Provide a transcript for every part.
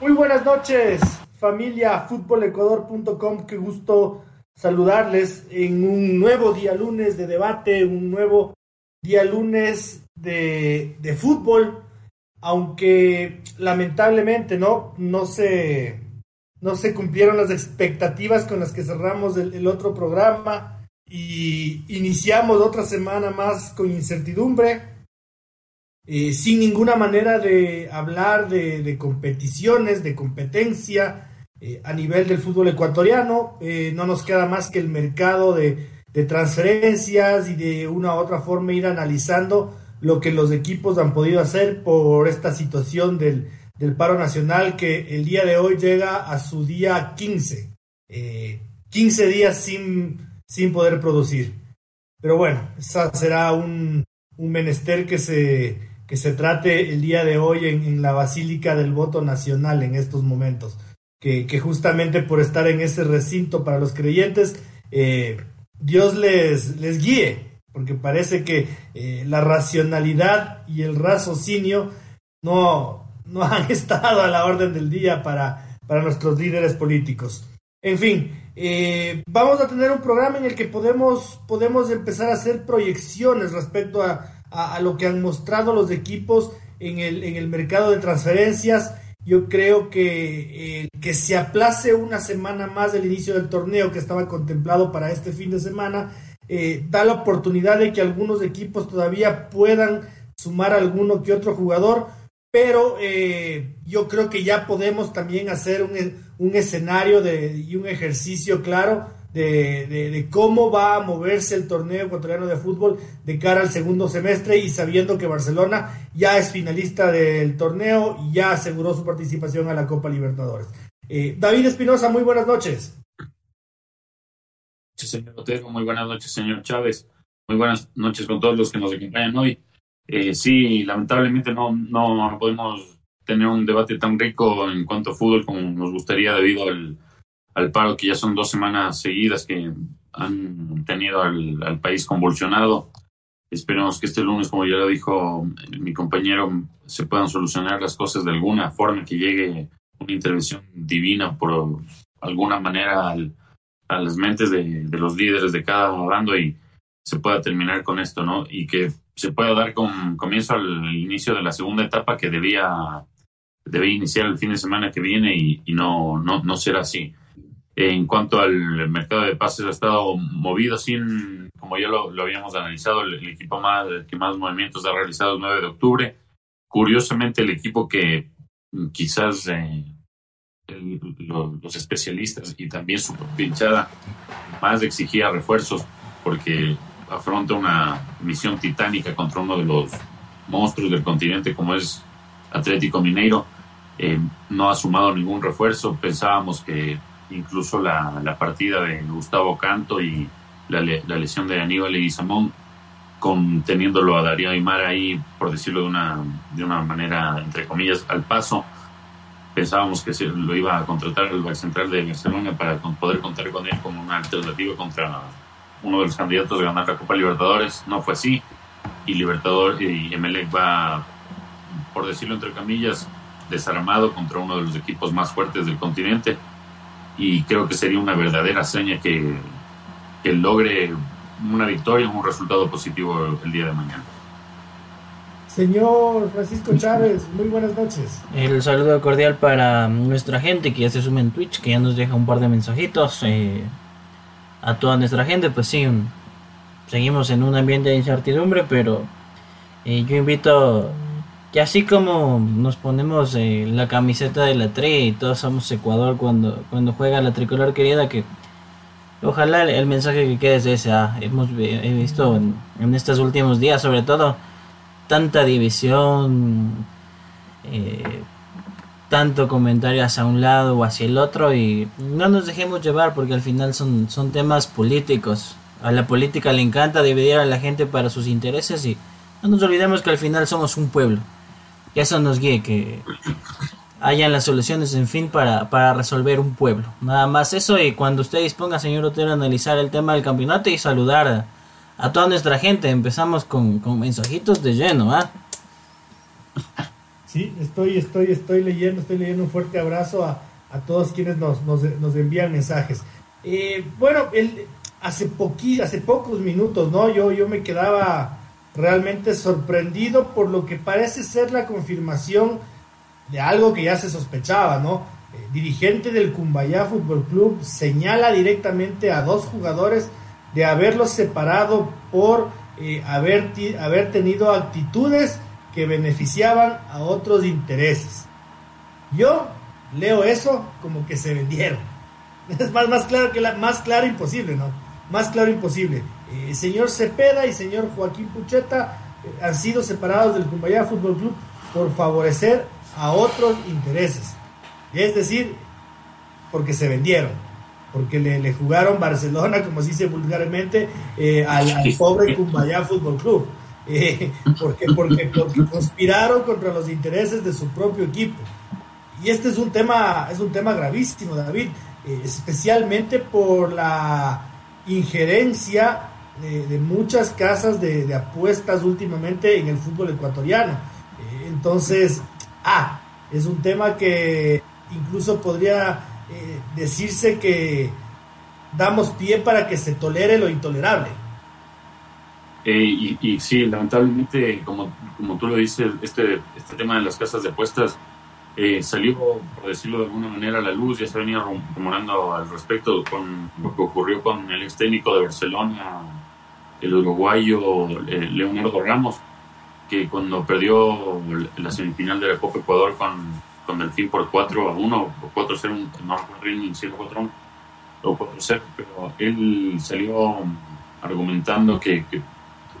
Muy buenas noches, familia futbolecuador.com. Qué gusto saludarles en un nuevo día lunes de debate, un nuevo día lunes de, de fútbol, aunque lamentablemente no, no, se, no se cumplieron las expectativas con las que cerramos el, el otro programa y iniciamos otra semana más con incertidumbre, eh, sin ninguna manera de hablar de, de competiciones, de competencia eh, a nivel del fútbol ecuatoriano. Eh, no nos queda más que el mercado de, transferencias y de una u otra forma ir analizando lo que los equipos han podido hacer por esta situación del, paro nacional que el día de hoy llega a su día 15. 15 días sin poder producir. Pero bueno, esa será un menester que se, que se trate el día de hoy en, la Basílica del Voto Nacional en estos momentos. Que, que, justamente por estar en ese recinto para los creyentes, eh, Dios les, les guíe, porque parece que eh, la racionalidad y el raciocinio no, no han estado a la orden del día para, para nuestros líderes políticos. En fin, eh, vamos a tener un programa en el que podemos, podemos empezar a hacer proyecciones respecto a, a, lo que han mostrado los equipos en el, en el mercado de transferencias. Yo creo que eh, que se aplace una semana más del inicio del torneo que estaba contemplado para este fin de semana eh, da la oportunidad de que algunos equipos todavía puedan sumar alguno que otro jugador, pero eh, yo creo que ya podemos también hacer un, un escenario de, y un ejercicio claro de, cómo va a moverse el torneo ecuatoriano de fútbol de cara al segundo semestre y sabiendo que Barcelona ya es finalista del torneo y ya aseguró su participación a la Copa Libertadores. Eh, David Espinosa, muy buenas noches. Señor Otero, muy buenas noches, señor Chávez. Muy buenas noches con todos los que nos acompañan hoy. Eh, sí, lamentablemente no, no podemos tener un debate tan rico en cuanto a fútbol como nos gustaría debido al, al paro que ya son dos semanas seguidas que han tenido al, país convulsionado. Esperemos que este lunes, como ya lo dijo mi compañero, se puedan solucionar las cosas de alguna forma, que llegue una intervención divina por alguna manera al, a las mentes de, de, los líderes de cada bando y se pueda terminar con esto, ¿no? Y que se pueda dar con, comienzo al inicio de la segunda etapa que debía, debía iniciar el fin de semana que viene y, y no, no, no será así. En cuanto al mercado de pases ha estado movido sin, como ya lo, lo habíamos analizado, el, el, equipo más, que más movimientos ha realizado el 9 de octubre. Curiosamente, el equipo que quizás eh, el, lo, los especialistas y también su pinchada más exigía refuerzos porque afronta una misión titánica contra uno de los monstruos del continente como es Atlético Mineiro. Eh, no ha sumado ningún refuerzo. Pensábamos que incluso la, la partida de Gustavo Canto y la, la lesión de Aníbal y Samón, con, teniéndolo a Darío Aymar ahí, por decirlo de una, de una manera, entre comillas, al paso, pensábamos que se lo iba a contratar el Banco Central de Barcelona para poder contar con él como una alternativa contra uno de los candidatos a ganar la Copa Libertadores. No fue así. Y Libertador y Emelec va, por decirlo entre comillas, desarmado contra uno de los equipos más fuertes del continente y creo que sería una verdadera hazaña que, que logre una victoria, un resultado positivo el día de mañana. Señor Francisco Chávez, muy buenas noches. El saludo cordial para nuestra gente que ya se suma en Twitch, que ya nos deja un par de mensajitos. Eh, a toda nuestra gente, pues sí, seguimos en un ambiente de incertidumbre, pero eh, yo invito que así como nos ponemos eh, la camiseta de la tri y todos somos Ecuador cuando, cuando juega la tricolor querida, que ojalá el, mensaje que quede es ese. Ah, hemos he visto en, en, estos últimos días, sobre todo, tanta división, eh, tanto comentario hacia un lado o hacia el otro y no nos dejemos llevar porque al final son, son temas políticos. A la política le encanta dividir a la gente para sus intereses y no nos olvidemos que al final somos un pueblo. Que eso nos guíe, que hayan las soluciones, en fin, para, para resolver un pueblo. Nada más eso y cuando usted disponga, señor Otero, a analizar el tema del campeonato y saludar a, toda nuestra gente. Empezamos con, con mensajitos de lleno, ¿ah? Sí, estoy, estoy, estoy leyendo, estoy leyendo un fuerte abrazo a, a todos quienes nos, nos, nos envían mensajes. Eh, bueno, el, hace, poqui, hace pocos minutos, ¿no? Yo, yo me quedaba realmente sorprendido por lo que parece ser la confirmación de algo que ya se sospechaba, ¿no? Eh, dirigente del Cumbayá Fútbol Club señala directamente a dos jugadores de haberlos separado por eh, haber, haber tenido actitudes que beneficiaban a otros intereses. Yo leo eso como que se vendieron. Es más, más claro que la, más claro imposible, ¿no? Más claro imposible. Eh, señor Cepeda y señor Joaquín Pucheta eh, han sido separados del Cumbayá Fútbol Club por favorecer a otros intereses. Es decir, porque se vendieron, porque le, jugaron Barcelona, como se dice vulgarmente, eh, al, pobre Cumbayá Fútbol Club. Eh, porque, porque, conspiraron contra los intereses de su propio equipo. Y este es un tema, es un tema gravísimo, David, especialmente por la injerencia de, muchas casas de, apuestas últimamente en el fútbol ecuatoriano. Eh, entonces, ah, es un tema que incluso podría decirse que damos pie para que se tolere lo intolerable. Eh, y, sí, lamentablemente, como, como tú lo dices, este, este tema de las casas de apuestas eh, salió, por decirlo de alguna manera, a la luz. Ya se venía rumorando al respecto con lo que ocurrió con el ex técnico de Barcelona, el uruguayo eh, Leonardo Ramos, que cuando perdió la semifinal de la Copa Ecuador con, con Delfín por 4 a 1, o 4 a 0, no recuerdo 0 4 1 o 4 0, pero él salió argumentando que,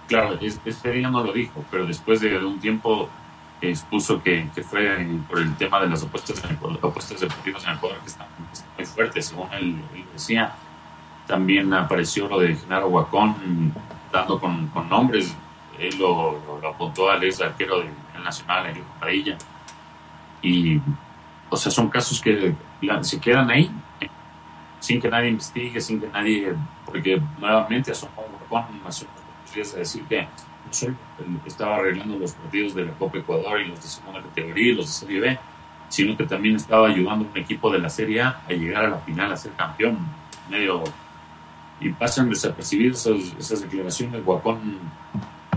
Claro, este día no lo dijo, pero después de un tiempo expuso que, que fue por el tema de las apuestas, apuestas deportivas en el Ecuador que están, muy fuertes, según él, decía. También apareció lo de Genaro Huacón, dando con, con nombres. Él lo, apuntó al ex arquero del Nacional, el Padilla. Y, o sea, son casos que se quedan ahí sin que nadie investigue, sin que nadie. Porque nuevamente asomó Huacón, a decir que no solo estaba arreglando los partidos de la Copa Ecuador y los de segunda categoría y los de Serie B, sino que también estaba ayudando a un equipo de la Serie A a llegar a la final a ser campeón. Medio y pasan desapercibidas esas, esas declaraciones. Guapón,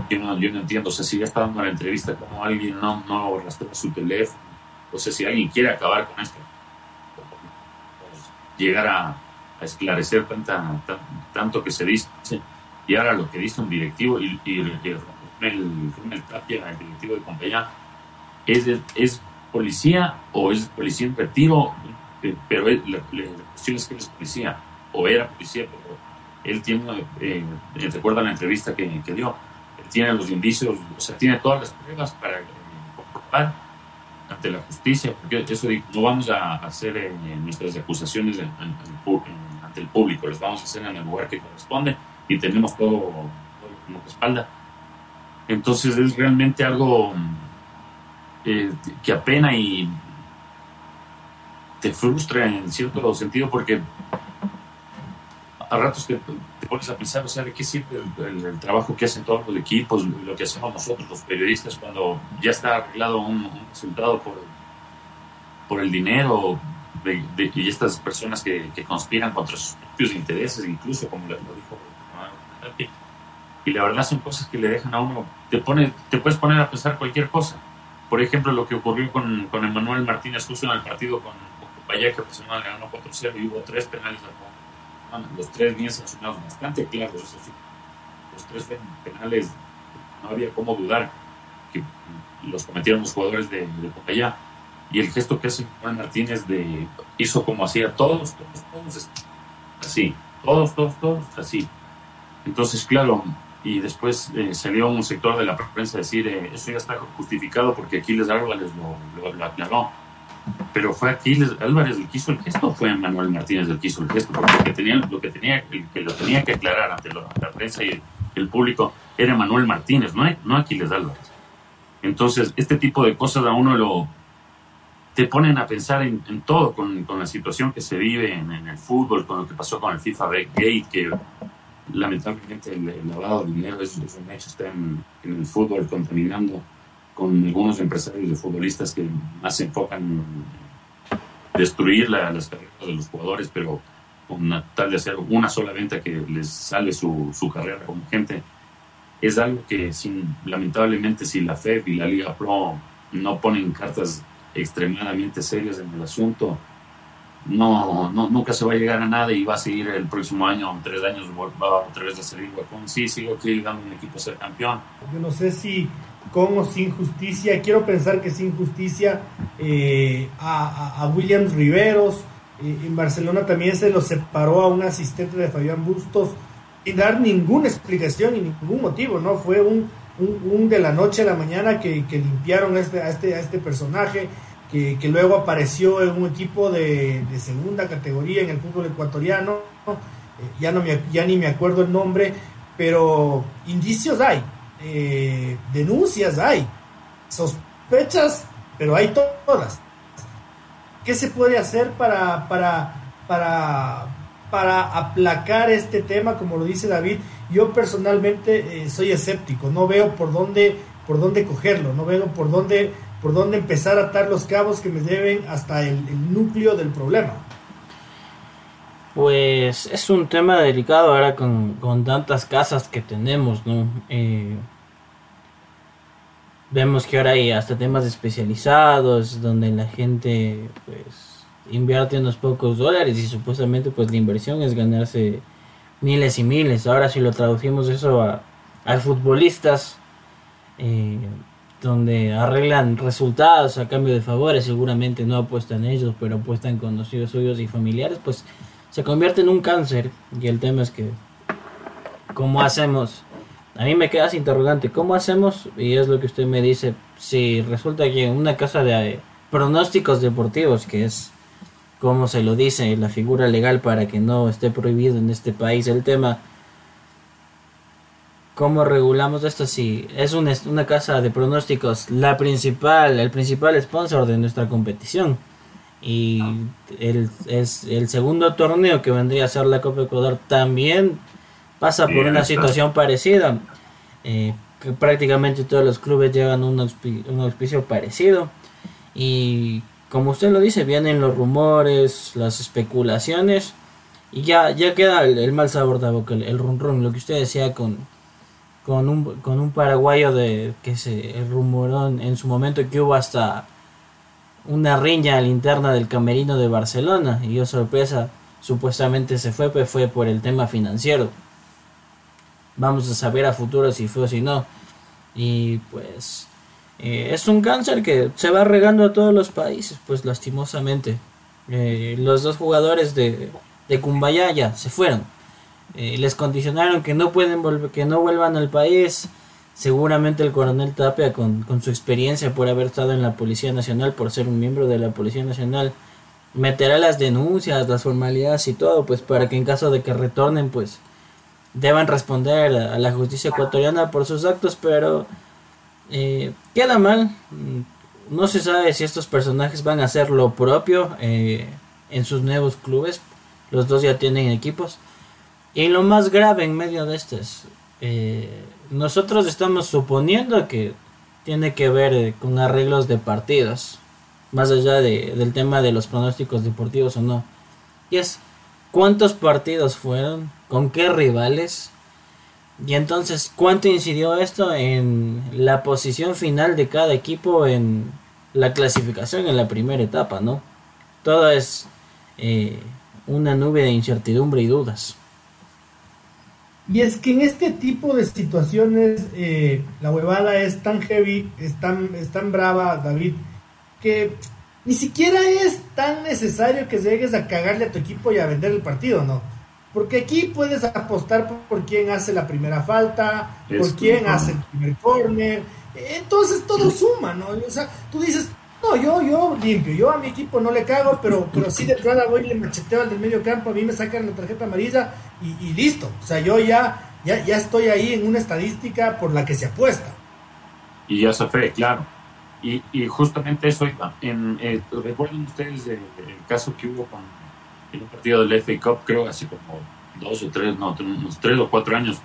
yo no, yo no entiendo. O sea, si ya está dando la entrevista, como alguien no, no rastrea su teléfono. O sea, si alguien quiere acabar con esto, llegar a, a esclarecer tanta, tanto que se dice y ahora lo que dice un directivo y, el, el, Tapia, el directivo de compañía, es, es policía o es policía en retiro, eh, pero la, cuestión es que es policía o era policía, pero él tiene, eh, recuerda la entrevista que, que, dio, él tiene los indicios, o sea, tiene todas las pruebas para comprobar ante la justicia, porque eso no vamos a hacer eh, nuestras acusaciones ante el público, las vamos a hacer en el lugar que corresponde y tenemos todo, como espalda. Entonces es realmente algo eh, que apena y te frustra en cierto sentido porque a ratos te, te pones a pensar, o sea, ¿de qué sirve el, trabajo que hacen todos los equipos, lo que hacemos nosotros los periodistas cuando ya está arreglado un, resultado por, por el dinero y estas personas que, que, conspiran contra sus propios intereses, incluso como lo dijo y la verdad son cosas que le dejan a uno, te, pone, te puedes poner a pensar cualquier cosa. Por ejemplo, lo que ocurrió con, con Emanuel Martínez justo en el partido con, con que pues, ganó 4-0 y hubo tres penales Los tres bien sancionados, bastante claros, eso sí. Los tres penales, no había cómo dudar que los cometieron los jugadores de, de Y el gesto que hace Emanuel Martínez de, hizo como hacía todos, todos, todos, así, todos, todos, todos, así entonces, claro, y después eh, salió un sector de la prensa a decir, eh, eso ya está justificado porque Aquiles Álvarez lo, lo, aclaró. pero fue Aquiles Álvarez el que hizo el gesto, fue Manuel Martínez el que hizo el gesto, porque lo que tenía, lo que tenía, que lo tenía que aclarar ante la prensa y el, público era Manuel Martínez, no, no Aquiles Álvarez. Entonces, este tipo de cosas a uno lo te ponen a pensar en, todo, con, la situación que se vive en, el fútbol, con lo que pasó con el FIFA Gate, que lamentablemente el, lavado de dinero es, un hecho, está en, en el fútbol contaminando con algunos empresarios de futbolistas que más se enfocan en destruir las carreras de los jugadores, pero con tal de hacer una sola venta que les sale su, su carrera como gente, es algo que sin, lamentablemente si la FEB y la Liga Pro no ponen cartas extremadamente serias en el asunto, no, no, nunca se va a llegar a nada y va a seguir el próximo año, tres años, va otra vez a salir con Sí, sigo dando un equipo a ser campeón. Yo no sé si con o sin justicia, quiero pensar que sin justicia eh, a, a, Williams Riveros, eh, en Barcelona también se lo separó a un asistente de Fabián Bustos sin dar ninguna explicación y ningún motivo, ¿no? Fue un, un, de la noche a la mañana que, que limpiaron este, a, este, a este personaje que, luego apareció en un equipo de, segunda categoría en el fútbol ecuatoriano, eh, ya, no me, ya ni me acuerdo el nombre, pero indicios hay, eh, denuncias hay, sospechas, pero hay todas. ¿Qué se puede hacer para, para, para, para aplacar este tema, como lo dice David? Yo personalmente eh, soy escéptico, no veo por dónde, por dónde cogerlo, no veo por dónde por dónde empezar a atar los cabos que me lleven hasta el, núcleo del problema. Pues es un tema delicado ahora con, tantas casas que tenemos, ¿no? Eh, vemos que ahora hay hasta temas especializados donde la gente pues invierte unos pocos dólares y supuestamente pues la inversión es ganarse miles y miles. Ahora si lo traducimos eso a, a futbolistas, eh, donde arreglan resultados a cambio de favores, seguramente no apuestan ellos, pero apuestan conocidos suyos y familiares, pues se convierte en un cáncer. Y el tema es que, ¿cómo hacemos? A mí me quedas interrogante, ¿cómo hacemos? Y es lo que usted me dice, si resulta que una casa de pronósticos deportivos, que es como se lo dice la figura legal para que no esté prohibido en este país el tema, ¿Cómo regulamos esto? Si es una, casa de pronósticos, la principal, el principal sponsor de nuestra competición. Y el, es el segundo torneo que vendría a ser la Copa Ecuador también pasa por una situación parecida. Eh, que prácticamente todos los clubes llevan un, auspicio parecido. Y como usted lo dice, vienen los rumores, las especulaciones. Y ya, ya queda el, mal sabor de boca, el, el run run, lo que usted decía con, con un, con un paraguayo de que se rumoró en, su momento que hubo hasta una riña linterna del camerino de Barcelona. Y yo sorpresa supuestamente se fue pues fue por el tema financiero. Vamos a saber a futuro si fue o si no. Y pues eh, es un cáncer que se va regando a todos los países pues lastimosamente. Eh, los dos jugadores de, de Cumbayaya se fueron eh, les condicionaron que no pueden volver, que no vuelvan al país. Seguramente el coronel Tapia, con, su experiencia por haber estado en la Policía Nacional, por ser un miembro de la Policía Nacional, meterá las denuncias, las formalidades y todo, pues para que en caso de que retornen, pues deban responder a, la justicia ecuatoriana por sus actos, pero eh, queda mal. No se sabe si estos personajes van a hacer lo propio eh, en sus nuevos clubes. Los dos ya tienen equipos. Y lo más grave en medio de esto es, eh, nosotros estamos suponiendo que tiene que ver eh, con arreglos de partidos, más allá de, del tema de los pronósticos deportivos o no. Y es, ¿cuántos partidos fueron? ¿Con qué rivales? Y entonces, ¿cuánto incidió esto en la posición final de cada equipo en la clasificación en la primera etapa, no? Todo es eh, una nube de incertidumbre y dudas. Y es que en este tipo de situaciones eh, la huevada es tan heavy, es tan, es tan brava, David, que ni siquiera es tan necesario que llegues a cagarle a tu equipo y a vender el partido, ¿no? Porque aquí puedes apostar por, quién hace la primera falta, por quién hace el primer corner. Entonces todo suma, ¿no? O sea, tú dices, No, yo, yo limpio, yo a mi equipo no le cago, pero, pero sí de entrada voy y le macheteo al del medio campo, a mí me sacan la tarjeta amarilla y, listo. O sea, yo ya, ya, ya estoy ahí en una estadística por la que se apuesta. Y ya se fue, claro. Y, y justamente eso, en, eh, recuerden ustedes el, caso que hubo con el partido del FA Cup, creo así como dos o tres, no, unos tres o cuatro años,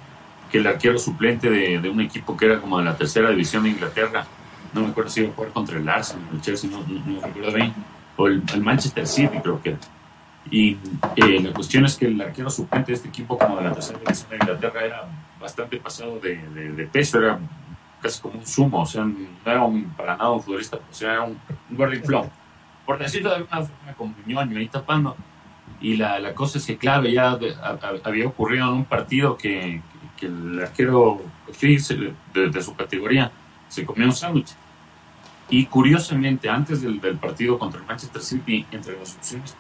que el arquero suplente de, de un equipo que era como de la tercera división de Inglaterra, no me acuerdo si iba a jugar contra el Arsenal, el Chelsea, no, no, recuerdo bien, o el, Manchester City creo que. Y eh, la cuestión es que el arquero suplente de este equipo como de la tercera división de Inglaterra era bastante pasado de, peso, era casi como un sumo, o sea, no era un, para nada un futbolista, o sea, era un, un Flow. Por decirlo de alguna forma, ñoño ahí tapando. Y la, la cosa es que, clave ya había ocurrido en un partido que, que el arquero de, de, su categoría se comió un sándwich. Y curiosamente, antes del, partido contra el Manchester City, entre las opciones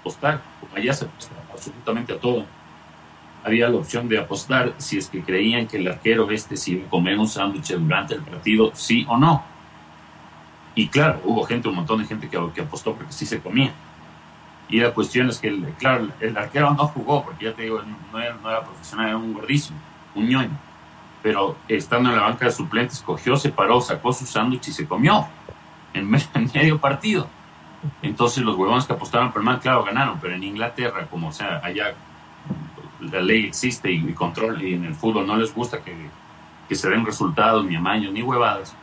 apostar, como allá se apuesta absolutamente a todo, había la opción de apostar si es que creían que el arquero este se iba a comer un sándwich durante el partido, sí o no. Y claro, hubo gente, un montón de gente que, que apostó porque sí se comía. Y la cuestión es que, el, claro, el arquero no jugó, porque ya te digo, no era, no era profesional, era un gordísimo, un ñoño. Pero estando en la banca de suplentes, cogió, se paró, sacó su sándwich y se comió en, medio partido. Entonces los huevones que apostaron por el man, claro, ganaron, pero en Inglaterra, como o sea, allá la ley existe y, control, y en el fútbol no les gusta que, que se den resultados, ni amaños, ni huevadas.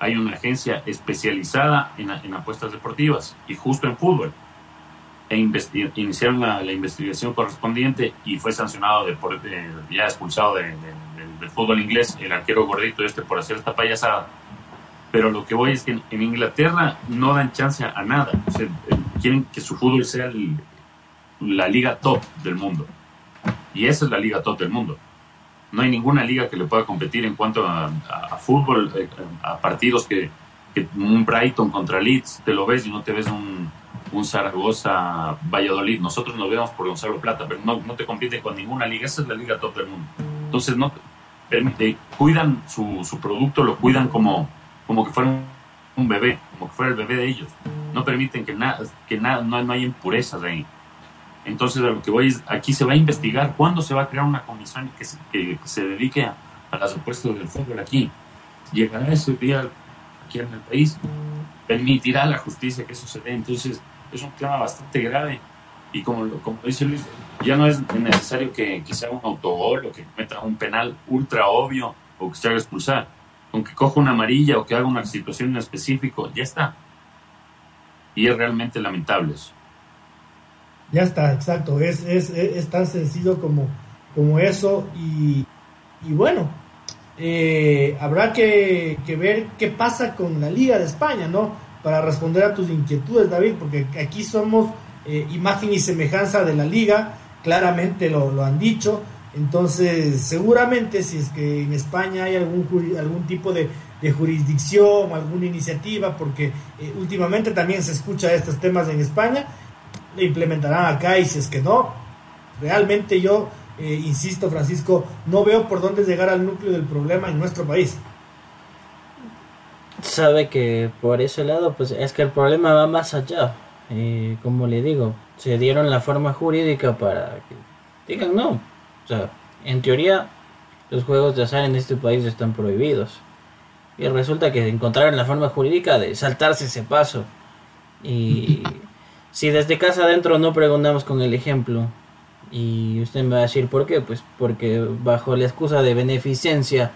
Hay una agencia especializada en, en apuestas deportivas y justo en fútbol e iniciaron la, investigación correspondiente y fue sancionado ya expulsado de, del fútbol inglés el arquero gordito este por hacer esta payasada. Pero lo que voy es que en, Inglaterra no dan chance a nada. Eh, quieren que su fútbol sea la liga top del mundo. Y esa es la liga top del mundo. No hay ninguna liga que le pueda competir en cuanto a, fútbol, eh, a partidos que un Brighton contra Leeds, te lo ves y no te ves un, un Zaragoza Valladolid. Nosotros nos vemos por Gonzalo Plata, pero no, no te compite con ninguna liga. Esa es la liga top del mundo. Entonces, no permite, cuidan su, su producto, lo cuidan como, como que fuera un bebé, como que fuera el bebé de ellos. No permiten que nada, que nada, no, no hay impurezas ahí. Entonces, a lo que voy es, aquí se va a investigar cuándo se va a crear una comisión que se, que, se dedique a, las apuestas del fútbol aquí. Llegará ese día aquí en el país, permitirá la justicia que eso se dé. Entonces, es un tema bastante grave. Y como, como dice Luis, ya no es necesario que, que sea un autogol o que meta un penal ultra obvio o que se haga expulsar. Con que coja una amarilla o que haga una situación en específico, ya está. Y es realmente lamentable eso. Ya está, exacto. Es, es, tan sencillo como, como eso. Y, y bueno, eh, habrá que, que, ver qué pasa con la Liga de España, ¿no? Para responder a tus inquietudes, David, porque aquí somos eh, imagen y semejanza de la liga, claramente lo, han dicho. Entonces, seguramente si es que en España hay algún, algún tipo de, jurisdicción, alguna iniciativa, porque eh, últimamente también se escucha estos temas en España, le implementarán acá y si es que no, realmente yo, eh, insisto Francisco, no veo por dónde llegar al núcleo del problema en nuestro país sabe que por ese lado, pues es que el problema va más allá. Eh, como le digo, se dieron la forma jurídica para que digan no. O sea, en teoría, los juegos de azar en este país están prohibidos. Y resulta que encontraron la forma jurídica de saltarse ese paso. Y si desde casa adentro no preguntamos con el ejemplo, y usted me va a decir por qué, pues porque bajo la excusa de beneficencia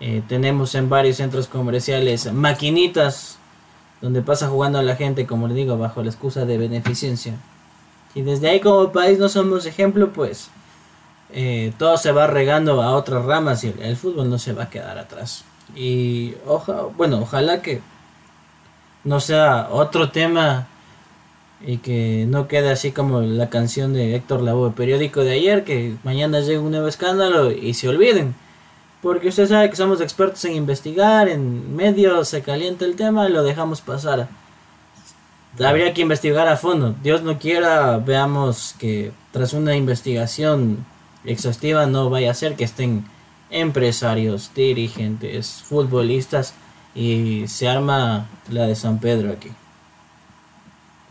eh, tenemos en varios centros comerciales maquinitas donde pasa jugando a la gente, como le digo, bajo la excusa de beneficencia. Y desde ahí como país no somos ejemplo, pues eh, todo se va regando a otras ramas y el, fútbol no se va a quedar atrás. Y oja, bueno, ojalá que no sea otro tema y que no quede así como la canción de Héctor Lavoe, periódico de ayer, que mañana llegue un nuevo escándalo y se olviden. Porque usted sabe que somos expertos en investigar, en medio se calienta el tema y lo dejamos pasar. Habría que investigar a fondo. Dios no quiera, veamos que tras una investigación exhaustiva no vaya a ser que estén empresarios, dirigentes, futbolistas y se arma la de San Pedro aquí.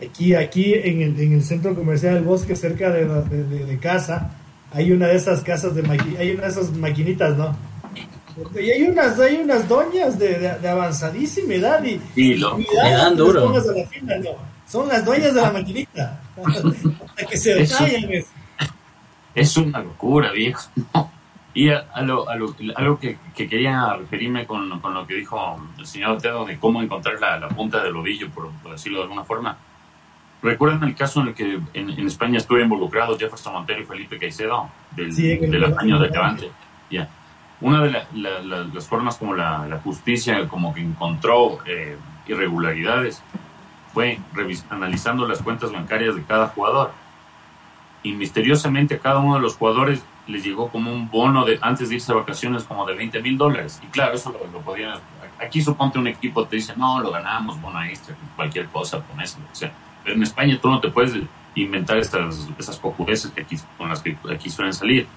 Aquí, aquí en el, en el centro comercial del bosque, cerca de, casa, hay una de esas casas de hay una de esas maquinitas, ¿no? Y hay unas, hay unas doñas de, de avanzadísima edad y, y lo, dan duro. Son las dueñas de la maquinita. Hasta que se detallan. Es una locura, viejo. Y a, lo, a, lo, algo que, que, quería referirme con, con, lo que dijo el señor Otero de cómo encontrar la, la punta del ovillo, por, decirlo de alguna forma. ¿Recuerdan el caso en el que en, en España estuve involucrado Jefferson Montero y Felipe Caicedo del, sí, del año de Levante? Ya. Una de la, las formas como la, justicia como que encontró eh, irregularidades fue analizando las cuentas bancarias de cada jugador. Y misteriosamente a cada uno de los jugadores les llegó como un bono de antes de irse a vacaciones como de 20 mil dólares. Y claro, eso lo, podían... Aquí suponte un equipo te dice, no, lo ganamos, bono extra, cualquier cosa, con eso, o sea. Pero en España tú no te puedes inventar estas, esas cojudeces que aquí, con las que aquí suelen salir.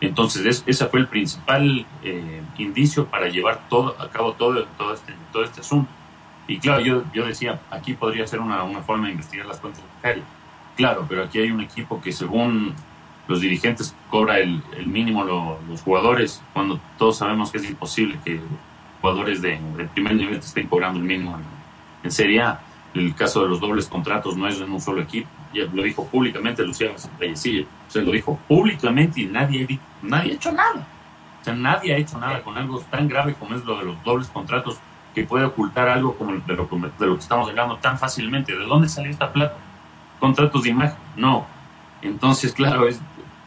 Entonces, ese fue el principal eh, indicio para llevar todo a cabo todo, todo, este, todo este asunto. Y claro, yo, yo decía, aquí podría ser una, una forma de investigar las cuentas bancarias. Claro, pero aquí hay un equipo que según los dirigentes cobra el, el mínimo los jugadores, cuando todos sabemos que es imposible que jugadores de, primer nivel estén cobrando el mínimo en, Serie A. El caso de los dobles contratos no es en un solo equipo. Lo dijo públicamente Luciano Vallecillo. O sea, lo dijo públicamente y nadie, nadie ha hecho nada. O sea, nadie ha hecho nada con algo tan grave como es lo de los dobles contratos que puede ocultar algo como de lo, de lo que estamos hablando tan fácilmente. ¿De dónde salió esta plata? ¿Contratos de imagen? No. Entonces, claro, es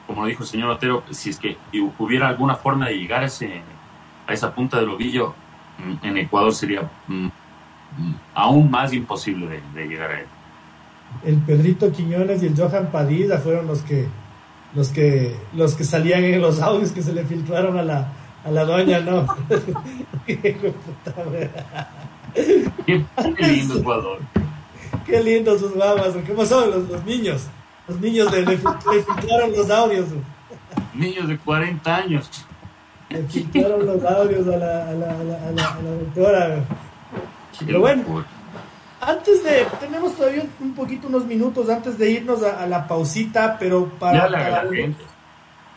como dijo el señor Otero, si es que hubiera alguna forma de llegar a, ese, a esa punta del ovillo, en Ecuador sería mm, mm, aún más imposible de, llegar a él. El Pedrito Quiñones y el Johan Padilla fueron los que los que los que salían en los audios que se le filtraron a la, a la doña, ¿no? qué, lindo Ecuador. Qué lindo sus babas, ¿qué pasó? Los, los niños. Los niños le, le, filtraron los audios. Niños de 40 años. Le filtraron los audios a la, a la, a la, a la, doctora. Pero bueno, antes de, tenemos todavía un poquito, unos minutos antes de irnos a, la pausita, pero para, para,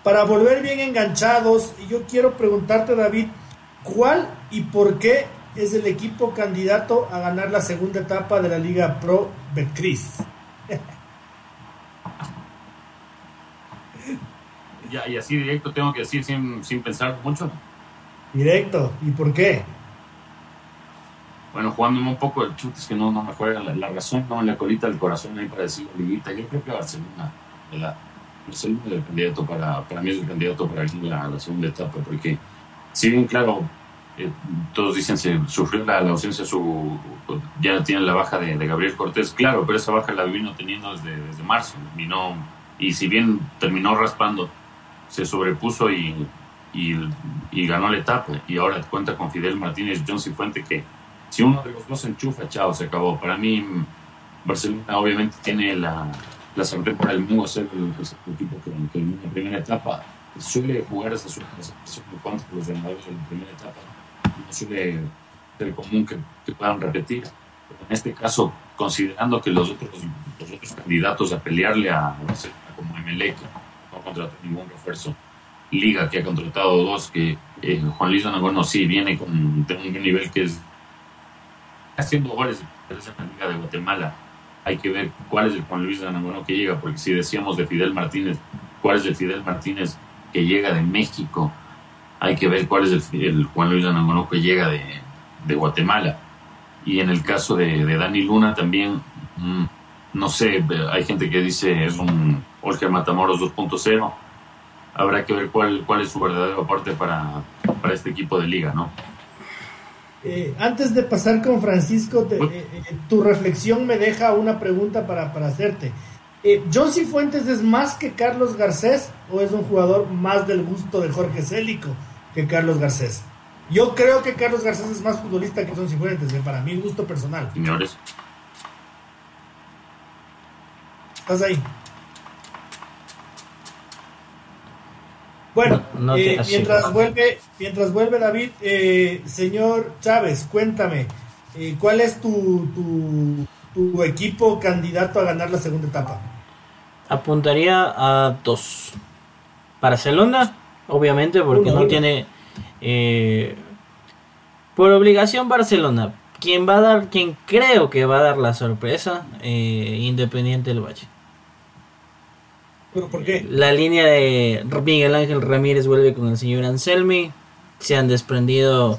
para, volver bien enganchados, y yo quiero preguntarte, David, ¿cuál y por qué es el equipo candidato a ganar la segunda etapa de la Liga Pro Betcris? Ya, y así directo tengo que decir sin, sin pensar mucho. Directo, ¿y por qué? Bueno, jugándome un poco el chute, es que no, no me juega la, razón, no, en la colita del corazón ahí para decir liguita. Yo creo que Barcelona, Barcelona es el candidato para, para mí es el candidato para la, segunda etapa, porque si bien, claro, eh, todos dicen se sufrió la, ausencia, su ya tiene la baja de, Gabriel Cortés, claro, pero esa baja la vino teniendo desde, desde marzo, y, no, y si bien terminó raspando se sobrepuso y, y, ganó la etapa. Y ahora cuenta con Fidel Martínez, John Cifuente, que si uno de los dos enchufa, chao, se acabó. Para mí, Barcelona obviamente tiene la, la sartén para el mundo ser el, equipo que, en la primera etapa suele jugar esa sorpresa contra los ganadores en la primera etapa. No suele ser común que, que puedan repetir. en este caso, considerando que los otros, los otros candidatos a pelearle a Barcelona como Emelec, no contrató ningún refuerzo. Liga que ha contratado dos, que eh, Juan Luis Anagorno sí viene con un nivel que es haciendo goles en la Liga de Guatemala. Hay que ver cuál es el Juan Luis Anagorno que llega, porque si decíamos de Fidel Martínez, cuál es el Fidel Martínez que llega de México, hay que ver cuál es el, Juan Luis Anagorno que llega de, Guatemala. Y en el caso de, Dani Luna también, mm, no sé, hay gente que dice es un Oscar Matamoros 2.0. Habrá que ver cuál, cuál es su verdadero aporte para, para este equipo de liga, ¿no? Eh, antes de pasar con Francisco, eh, eh, tu reflexión me deja una pregunta para, para hacerte. ¿John Cifuentes es más que Carlos Garcés o es un jugador más del gusto de Jorge Célico que Carlos Garcés? Yo creo que Carlos Garcés es más futbolista que John Cifuentes, para mi gusto personal. Señores. ¿Estás ahí? Bueno, eh, mientras vuelve, mientras vuelve David, eh, señor Chávez, cuéntame, eh, ¿cuál es tu, tu, equipo candidato a ganar la segunda etapa? Apuntaría a dos. Barcelona, obviamente, porque no tiene por obligación Barcelona. Quien va a dar, quien creo que va a dar la sorpresa, Independiente del Valle. La línea de Miguel Ángel Ramírez vuelve con el señor Anselmi. Se han desprendido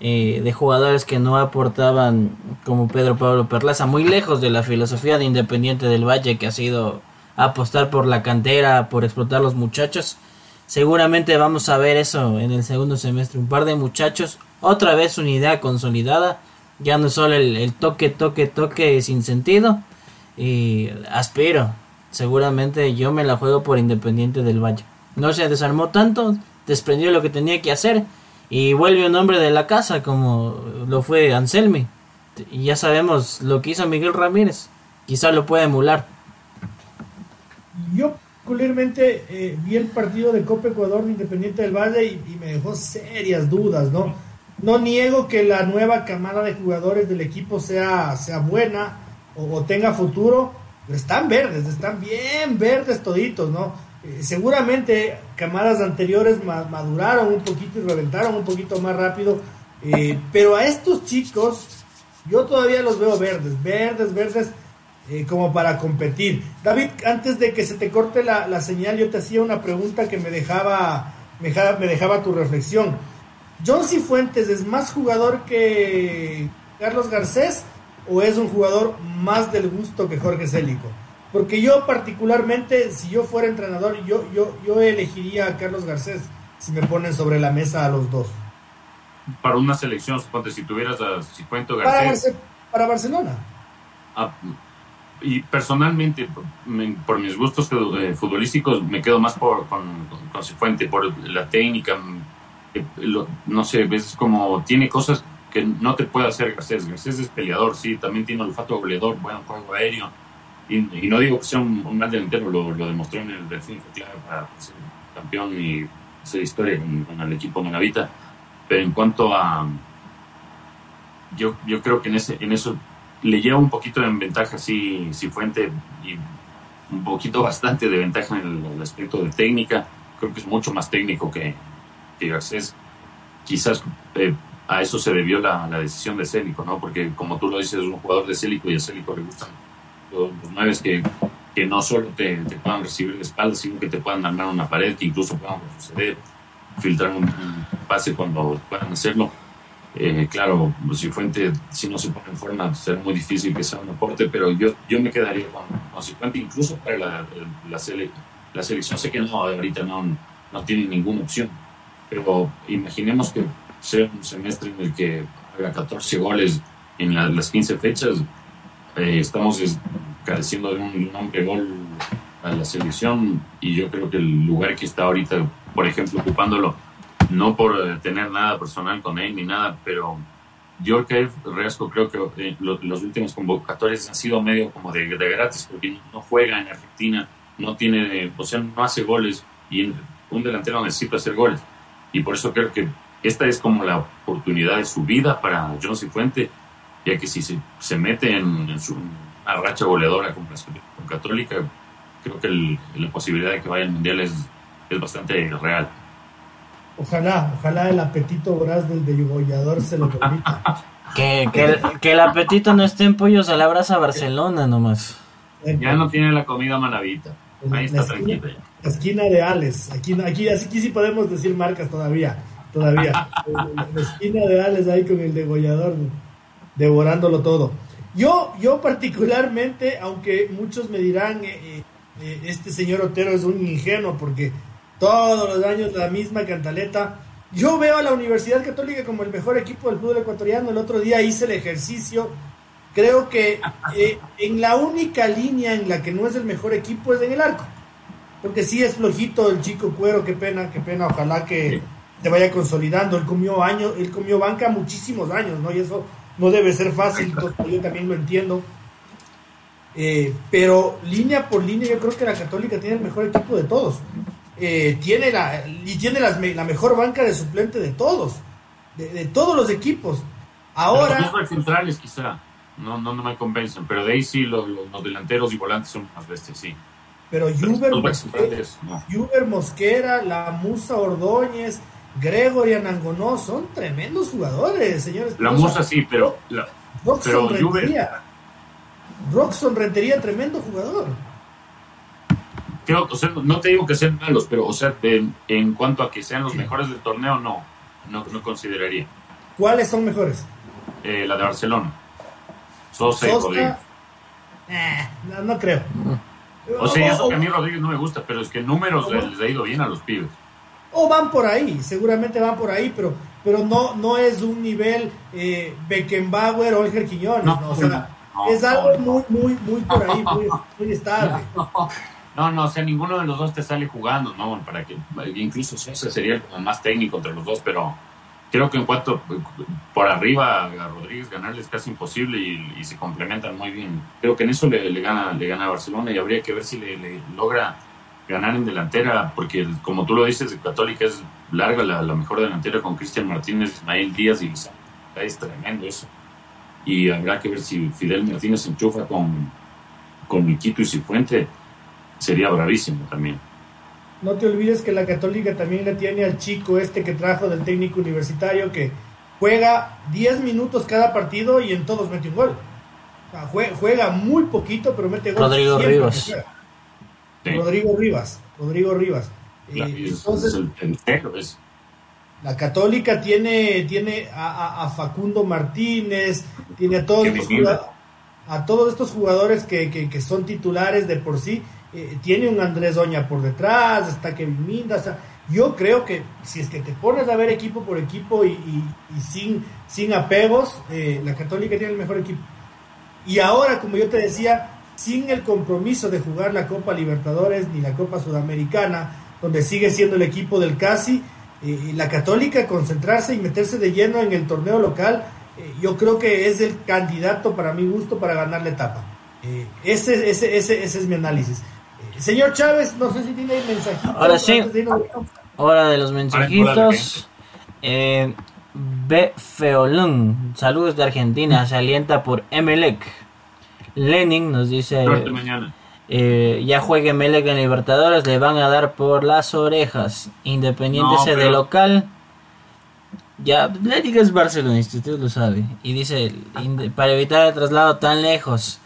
eh, de jugadores que no aportaban como Pedro Pablo Perlaza, muy lejos de la filosofía de Independiente del Valle que ha sido apostar por la cantera, por explotar los muchachos. Seguramente vamos a ver eso en el segundo semestre. Un par de muchachos, otra vez una idea consolidada. Ya no solo el, toque, toque, toque sin sentido. Y aspiro. Seguramente yo me la juego por Independiente del Valle. No se desarmó tanto, desprendió lo que tenía que hacer y vuelve un hombre de la casa como lo fue Anselmi. Y ya sabemos lo que hizo Miguel Ramírez. Quizá lo pueda emular. Yo peculiarmente eh, vi el partido de Copa Ecuador de Independiente del Valle y, me dejó serias dudas, ¿no? No niego que la nueva camada de jugadores del equipo sea, sea buena o, tenga futuro, pero están verdes, están bien verdes toditos, ¿no? Eh, seguramente camadas anteriores maduraron un poquito y reventaron un poquito más rápido, eh, pero a estos chicos yo todavía los veo verdes, verdes, verdes eh, como para competir. David, antes de que se te corte la, señal, yo te hacía una pregunta que me dejaba, me dejaba, tu reflexión. ¿John Cifuentes es más jugador que Carlos Garcés o es un jugador más del gusto que Jorge Célico? Porque yo particularmente, si yo fuera entrenador, yo, yo, yo elegiría a Carlos Garcés si me ponen sobre la mesa a los dos. Para una selección, suponte, si tuvieras a Cifuentes Garcés. Para, Barcelona. Ah, y personalmente, por mis gustos eh, futbolísticos, me quedo más por, con, con Cifuente, por la técnica. Eh, no sé, ves como tiene cosas que no te puede hacer Garcés. Garcés es peleador, sí, también tiene olfato goleador, buen juego aéreo. Y, no digo que sea un, mal delantero, lo, demostró en el Delfín, claro para ser campeón y hacer historia con, el equipo Manavita. Pero en cuanto a. Yo, yo creo que en, ese, en eso le lleva un poquito de ventaja, sí, Fuente, y un poquito bastante de ventaja en el, aspecto de técnica. Creo que es mucho más técnico que, que Garcés. Quizás eh, a eso se debió la, decisión de Célico, ¿no? Porque como tú lo dices, es un jugador de Célico y a Célico le gustan los, nueve que, que no solo te, puedan recibir la espalda, sino que te puedan armar una pared, que incluso puedan suceder, filtrar un pase cuando puedan hacerlo eh, claro, Cifuente, si no se pone en forma, será muy difícil que sea un aporte, pero yo, yo me quedaría con, con Cifuente, incluso para la, la, selección. Sé que no, ahorita no, no tiene ninguna opción, pero imaginemos que sea un semestre en el que haga 14 goles en las 15 fechas. Eh, estamos careciendo de un, hombre gol a la selección y yo creo que el lugar que está ahorita, por ejemplo, ocupándolo no por eh, tener nada personal con él ni nada, pero yo que Riasco creo que eh, los, últimos convocatorios han sido medio como de, gratis, porque no juega en Argentina, no tiene, o sea, no hace goles y un delantero necesita hacer goles. Y por eso creo que esta es como la oportunidad de su vida para John Cifuente, ya que si se, se mete en, su una racha goleadora con, con Católica, creo que la posibilidad de que vaya al Mundial es, es bastante real. Ojalá, ojalá el apetito voraz del degollador se lo permita. que, que, el, apetito no esté en pollos a la brasa Barcelona nomás. Ya no tiene la comida manavita. Ahí está tranquilo La esquina de Ales. Aquí, aquí, aquí sí podemos decir marcas todavía. Todavía. la esquina de Ales ahí con el degollador devorándolo todo. Yo, yo particularmente, aunque muchos me dirán, eh, eh, este señor Otero es un ingenuo porque todos los años la misma cantaleta. Yo veo a la Universidad Católica como el mejor equipo del fútbol ecuatoriano. El otro día hice el ejercicio. Creo que eh, en la única línea en la que no es el mejor equipo es en el arco. Porque sí es flojito el chico cuero, qué pena, qué pena. Ojalá que te vaya consolidando. Él comió años, él comió banca muchísimos años, ¿no? Y eso no debe ser fácil, yo también lo entiendo. Eh, pero línea por línea, yo creo que la Católica tiene el mejor equipo de todos. eh, tiene la y tiene la mejor banca de suplente de todos, de, todos los equipos. Ahora. Los centrales quizá, no, no, no me convencen, pero de ahí sí los, delanteros y volantes son más bestias, sí. Pero Juber Mosquera, la Musa Ordóñez, Gregory Anangonó son tremendos jugadores, señores. La Musa sí, pero. La, Roxon Rentería. Roxon Rentería, tremendo jugador no te digo que sean malos, pero o sea, en, cuanto a que sean los mejores del torneo, no, no, consideraría. ¿Cuáles son mejores? Eh, la de Barcelona. Sosa, y Rodríguez. Eh, no, creo. O sea, eso que a mí Rodríguez no me gusta, pero es que números les ha ido bien a los pibes. O van por ahí, seguramente van por ahí, pero pero no no es un nivel eh, Beckenbauer o Olger Quiñones, no, o sea, es algo muy, muy, muy por ahí, muy, muy estable. No, no, o sea, ninguno de los dos te sale jugando, ¿no? Para que incluso Sosa sería como más técnico entre los dos, pero creo que en cuanto por arriba a Rodríguez ganarle es casi imposible y, se complementan muy bien. Creo que en eso le, gana le gana a Barcelona y habría que ver si le, logra ganar en delantera, porque como tú lo dices, Católica es larga la, mejor delantera con Cristian Martínez, Ismael Díaz y es tremendo eso. Y habrá que ver si Fidel Martínez enchufa con, con Miquito y Cifuente sería bravísimo también. No te olvides que la Católica también le tiene al chico este que trajo del técnico universitario que juega 10 minutos cada partido y en todos mete un gol. juega, muy poquito, pero mete gol. Rodrigo Rivas. Rodrigo Rivas. Rodrigo Rivas. Eh, entonces, la Católica tiene, tiene a, Facundo Martínez, tiene a todos, estos, a todos estos jugadores que, que son titulares de por sí eh, tiene un Andrés Doña por detrás, está Kevin Minda, yo creo que si es que te pones a ver equipo por equipo y, sin, sin apegos, eh, la Católica tiene el mejor equipo. Y ahora, como yo te decía, sin el compromiso de jugar la Copa Libertadores ni la Copa Sudamericana, donde sigue siendo el equipo del casi, eh, la Católica concentrarse y meterse de lleno en el torneo local, yo creo que es el candidato para mi gusto para ganar la etapa. ese, ese, ese, ese es mi análisis. Señor Chávez, no sé si tiene mensajitos. Ahora sí, hora de los mensajitos. Eh, B. Feolun, saludos de Argentina, se alienta por Emelec. Lenin nos dice: eh, Ya juegue Emelec en Libertadores, le van a dar por las orejas. Independiente de local. Ya, Lenin es barcelonista, usted lo sabe. Y dice: Para evitar el traslado tan lejos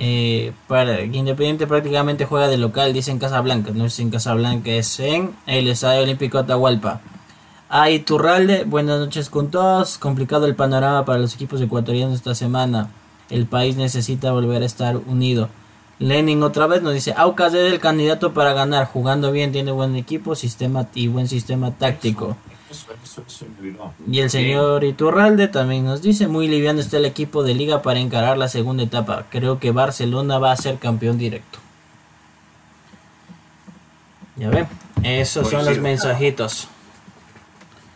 eh, para Independiente prácticamente juega de local, dice en Casablanca, no es en Casablanca, es en el Estadio Olímpico Atahualpa. Hay Turralde, buenas noches con todos. Complicado el panorama para los equipos ecuatorianos esta semana. El país necesita volver a estar unido. Lenin otra vez nos dice, Aucas es el candidato para ganar, jugando bien, tiene buen equipo, sistema y buen sistema táctico. Y el señor Iturralde también nos dice, muy liviano está el equipo de liga para encarar la segunda etapa. Creo que Barcelona va a ser campeón directo. Ya ven, esos son los mensajitos.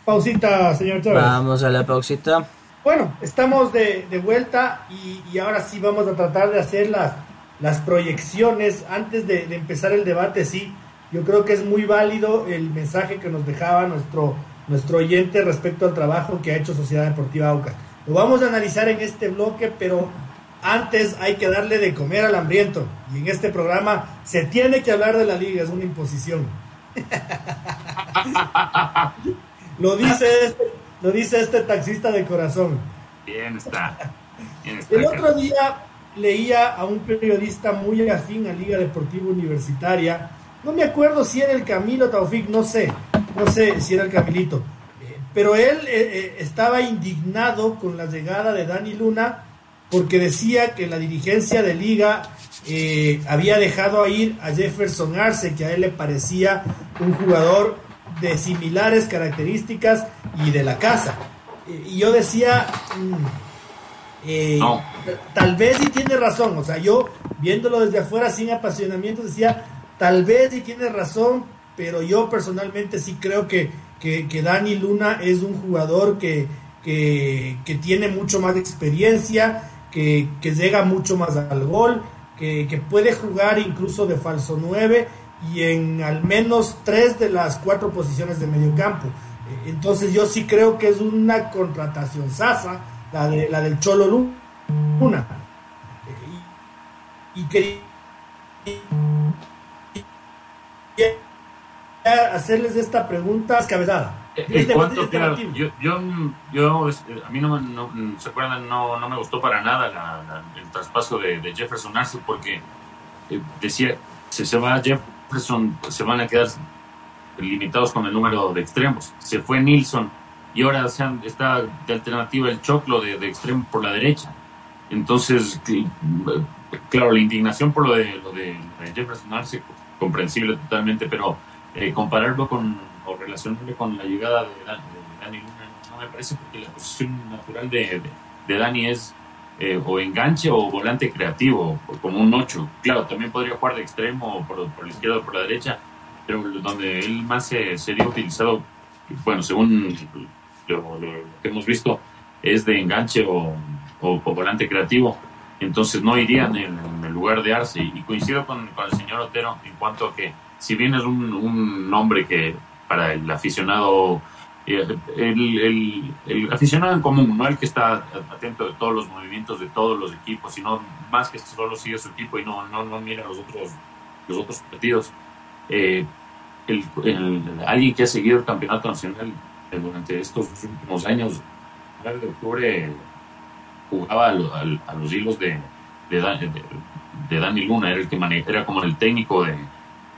Pausita, señor Chávez. Vamos a la pausita. Bueno, estamos de, vuelta y, ahora sí vamos a tratar de hacer las, las proyecciones. Antes de, de empezar el debate, sí, yo creo que es muy válido el mensaje que nos dejaba nuestro nuestro oyente respecto al trabajo que ha hecho Sociedad Deportiva Aucas. Lo vamos a analizar en este bloque, pero antes hay que darle de comer al hambriento. Y en este programa se tiene que hablar de la liga, es una imposición. lo, dice este, lo dice este taxista de corazón. Bien está. El otro día leía a un periodista muy afín a Liga Deportiva Universitaria. No me acuerdo si era el Camilo Taufik, no sé no sé si era el Camilito, eh, pero él eh, eh, estaba indignado con la llegada de Dani Luna porque decía que la dirigencia de liga había dejado a ir a Jefferson Arce, que a él le parecía un jugador de similares características y de la casa. y yo decía, mm, tal vez sí tiene razón, o sea, yo viéndolo desde afuera sin apasionamiento decía, tal vez sí tiene razón, pero yo personalmente sí creo que, que, Dani Luna es un jugador que, que, tiene mucho más experiencia, que, llega mucho más al gol, que, puede jugar incluso de falso 9 y en al menos tres de las cuatro posiciones de medio campo. Eh, entonces yo sí creo que es una contratación sasa, la, de, la del Cholo Luna. Eh, y, y quería hacerles esta pregunta escabezada. Eh, ¿Cuánto, yo, yo, yo, a mí no, no, se acuerdan, no, no me gustó para nada el traspaso de, de Jefferson Arce porque decía, si se va Jefferson, se van a quedar limitados con el número de extremos. Se fue Nilsson y ahora está de alternativa el Choclo de, extremo por la derecha. Entonces, claro, la indignación por lo de, lo de, Jefferson Arce, comprensible totalmente, pero eh, compararlo con o relacionarlo con la llegada de, Dani Luna no me parece porque la posición natural de, de Dani es eh, o enganche o volante creativo, como un 8. Claro, también podría jugar de extremo por, por la izquierda o por la derecha, pero donde él más se, sería utilizado, bueno, según lo, que hemos visto, es de enganche o, o, volante creativo. Entonces no irían en, el lugar de Arce. Y coincido con, con, el señor Otero en cuanto a que, si bien es un nombre que para el aficionado el, el, el, aficionado en común, no el que está atento de todos los movimientos de todos los equipos, sino más que solo sigue su equipo y no, no, no mira los otros, los otros partidos. Eh, alguien que ha seguido el campeonato nacional durante estos últimos años, de octubre jugaba a, los hilos de, de, de, Dani Luna, era el que era como el técnico de,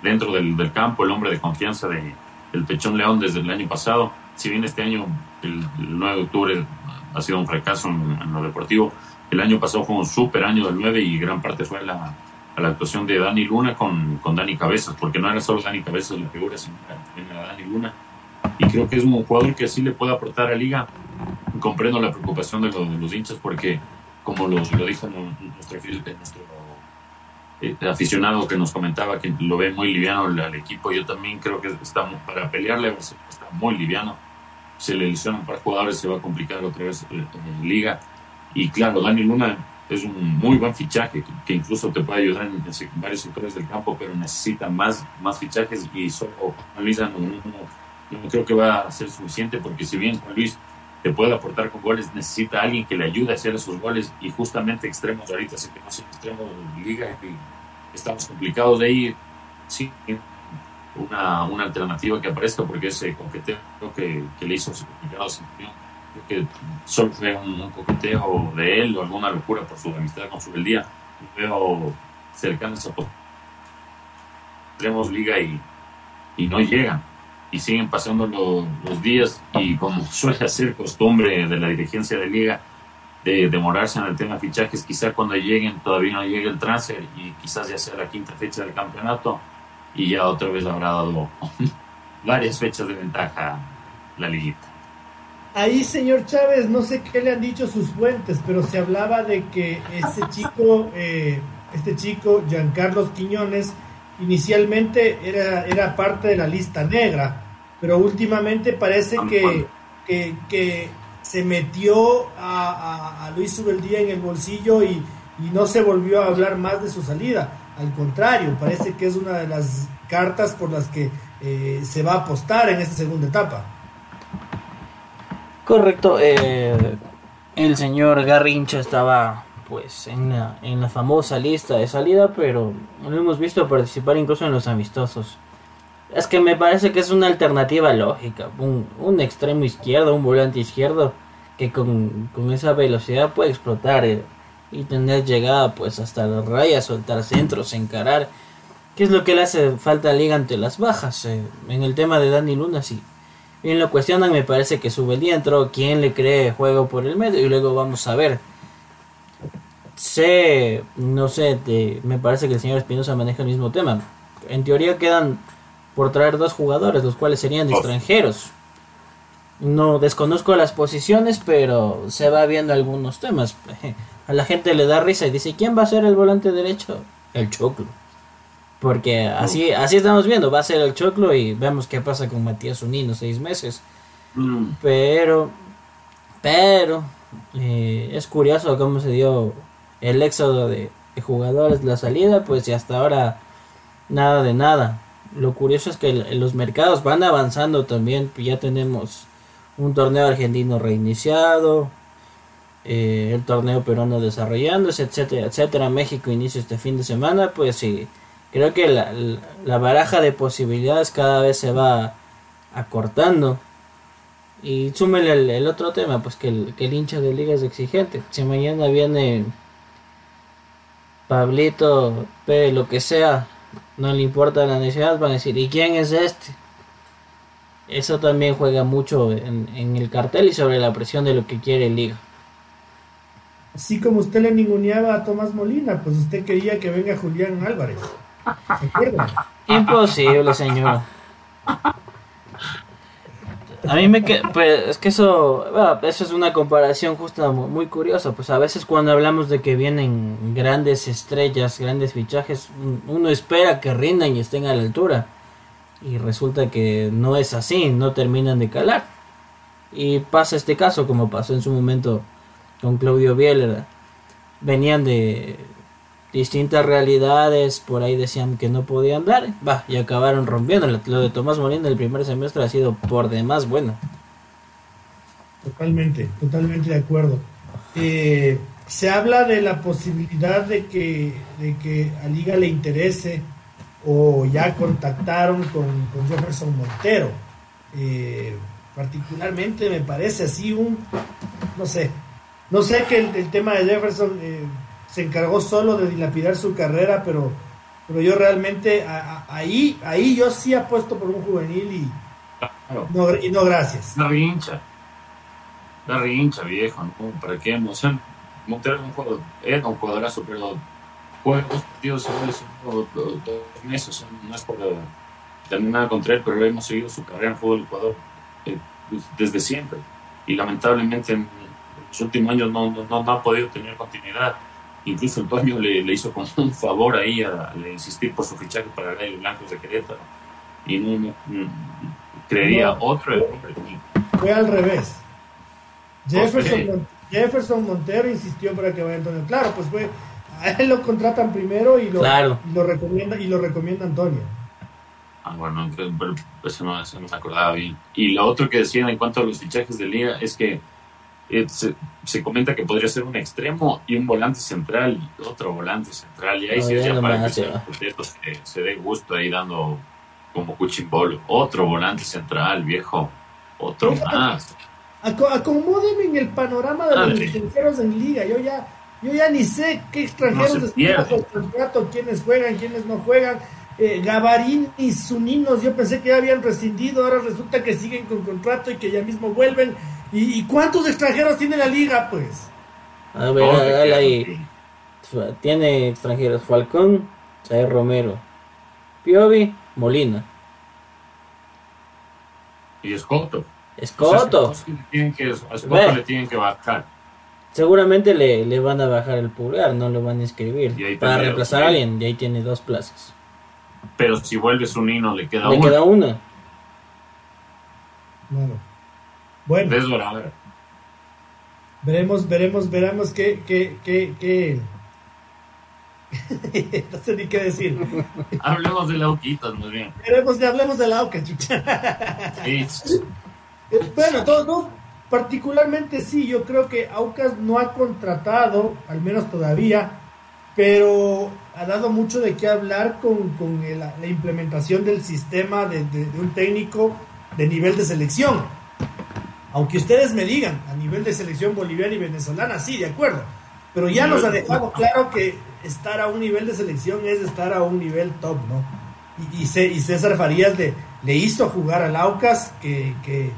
dentro del, del campo, el hombre de confianza de, del Pechón León desde el año pasado si bien este año, el, 9 de octubre, ha sido un fracaso en, lo deportivo, el año pasado fue un súper año del 9 y gran parte fue la, a la actuación de Dani Luna con, con Dani Cabezas, porque no era solo Dani Cabezas la figura, sino también era Dani Luna. Y creo que es un jugador que sí le puede aportar a Liga. Comprendo la preocupación de, los hinchas porque, como lo, lo dijo nuestro, nuestro eh, aficionado que nos comentaba que lo ve muy liviano al, equipo, yo también creo que está para pelearle está muy liviano se le lesionan para jugadores, se va a complicar otra vez en liga. Y claro, Dani Luna es un muy buen fichaje que, incluso te puede ayudar en, varios sectores del campo, pero necesita más, más fichajes y solo Luis no, no, creo que va a ser suficiente porque si bien Juan Luis te puede aportar con goles, necesita alguien que le ayude a hacer esos goles y justamente extremos ahorita, si que no extremos de liga y estamos complicados de ahí, sí, una, una alternativa que aparezca, porque ese coqueteo que, que le hizo su complicado creo que solo fue un, coqueteo de él o alguna locura por su amistad con su día. Veo cercanos a tenemos liga y, y no llegan y siguen pasando los, días y como suele ser costumbre de la dirigencia de liga de demorarse en el tema de fichajes, quizá cuando lleguen todavía no llegue el transfer y quizás ya sea la quinta fecha del campeonato y ya otra vez habrá dado varias fechas de ventaja la liguita. Ahí, señor Chávez, no sé qué le han dicho sus fuentes, pero se hablaba de que este chico, eh, este chico, Giancarlos Quiñones, inicialmente era, era parte de la lista negra, pero últimamente parece que, que, se metió a, a, Luis Subeldía en el bolsillo y, y no se volvió a hablar más de su salida. Al contrario, parece que es una de las cartas por las que eh, se va a apostar en esta segunda etapa. Correcto. Eh, el señor Garrincha estaba pues en la, en la famosa lista de salida, pero lo hemos visto participar incluso en los amistosos. Es que me parece que es una alternativa lógica. Un, extremo izquierdo, un volante izquierdo, que con, con esa velocidad puede explotar. Eh, y tener llegada pues hasta la raya, soltar centros, encarar. ¿Qué es lo que le hace falta a Liga ante las bajas? Eh, en el tema de Dani Luna, sí. Bien lo cuestionan, me parece que sube el día entró quien le cree juego por el medio y luego vamos a ver. Sé, no sé, me parece que el señor Espinosa maneja el mismo tema. En teoría quedan por traer dos jugadores, los cuales serían extranjeros. No desconozco las posiciones, pero se va viendo algunos temas. a la gente le da risa y dice, ¿quién va a ser el volante derecho? El Choclo. Porque así, así estamos viendo, va a ser el Choclo y vemos qué pasa con Matías Unino, seis meses. Mm. Pero, pero, eh, es curioso cómo se dio el éxodo de, jugadores, la salida, pues y hasta ahora nada de nada. lo curioso es que los mercados van avanzando también. Ya tenemos un torneo argentino reiniciado, eh, el torneo peruano desarrollándose, etcétera, etcétera. México inicia este fin de semana, pues sí, creo que la, la baraja de posibilidades cada vez se va acortando. Y súmele el, otro tema, pues que el, que el hincha de liga es exigente. Si mañana viene Pablito, P, lo que sea, no le importa la necesidad, van a decir, ¿y quién es este? Eso también juega mucho en, en el cartel y sobre la presión de lo que quiere liga. Así como usted le ninguneaba a Tomás Molina, pues usted quería que venga Julián Álvarez. Imposible, señor. A mí me que pues es que eso, eso es una comparación justa muy curiosa, pues a veces cuando hablamos de que vienen grandes estrellas, grandes fichajes, uno espera que rindan y estén a la altura y resulta que no es así, no terminan de calar. Y pasa este caso como pasó en su momento con Claudio Bieler. Venían de distintas realidades, por ahí decían que no podían dar, va, y acabaron rompiendo. Lo de Tomás Molina el primer semestre ha sido por demás bueno. Totalmente, totalmente de acuerdo. Eh, se habla de la posibilidad de que, de que a Liga le interese o ya contactaron con, Jefferson Montero. Eh, particularmente me parece así un, no sé, no sé que el, tema de Jefferson eh, se encargó solo de dilapidar su carrera, pero, pero yo realmente ahí, ahí yo sí apuesto por un juvenil y, no, y no gracias. La rincha, la rincha viejo, ¿no? ¿para qué emoción? Montero un jugador, era un jugadorazo, pero juega dos partidos dos, dos, meses, no es por tener nada contra él, pero hemos seguido su carrera en fútbol Ecuador eh, desde siempre y lamentablemente en los últimos años no, no, no ha podido tener continuidad Incluso el dueño le, le hizo con un favor ahí a, insistir por su fichaje para el Blancos de Querétaro. Y no, creería otro Fue al revés. Jefferson, Jefferson Montero insistió para que vaya Antonio. Claro, pues fue, a él lo contratan primero y lo, y lo recomienda y lo recomienda Antonio. Ah, bueno, eso no, eso no me acordaba bien. Y lo otro que decían en cuanto a los fichajes de liga es que eh, se, comenta que podría ser un extremo y un volante central y otro volante central. Y ahí sí ya, para que se, se, dé gusto ahí dando como cuchimbolo. Otro volante central, viejo. Otro más. acomódenme en el panorama de los extranjeros en liga. Yo ya, yo ya ni sé qué extranjeros están bajo contrato, quiénes juegan, quiénes no juegan. Eh, Gavarín y Suninos, yo pensé que ya habían rescindido, ahora resulta que siguen con contrato y que ya mismo vuelven ¿Y, cuántos extranjeros tiene la liga, pues? A ver, ahí. Tiene extranjeros Falcón, Jair Romero, Piovi, Molina. Y Escoto. Escoto. tienen que, a le tienen que bajar. Seguramente le, le, van a bajar el pulgar, no lo van a inscribir. Para reemplazar a alguien, y ahí tiene dos plazas. Pero si vuelves un hino, le queda una. Le queda una. Bueno. Bueno. Veremos, veremos, veremos qué, qué, qué, qué. no sé ni qué decir. hablemos de la Auquita, muy bien. Veremos, hablemos de la Auca, chucha. sí. Bueno, todo, particularmente sí, yo creo que Aucas no ha contratado, al menos todavía, pero ha dado mucho de qué hablar con, con la, implementación del sistema de, de, de un técnico de nivel de selección aunque ustedes me digan, a nivel de selección boliviana y venezolana, sí, de acuerdo. Pero ya nos ha dejado claro que estar a un nivel de selección es estar a un nivel top, ¿no? Y, y, César Farías le, le, hizo jugar al Aucas, que, que, eh,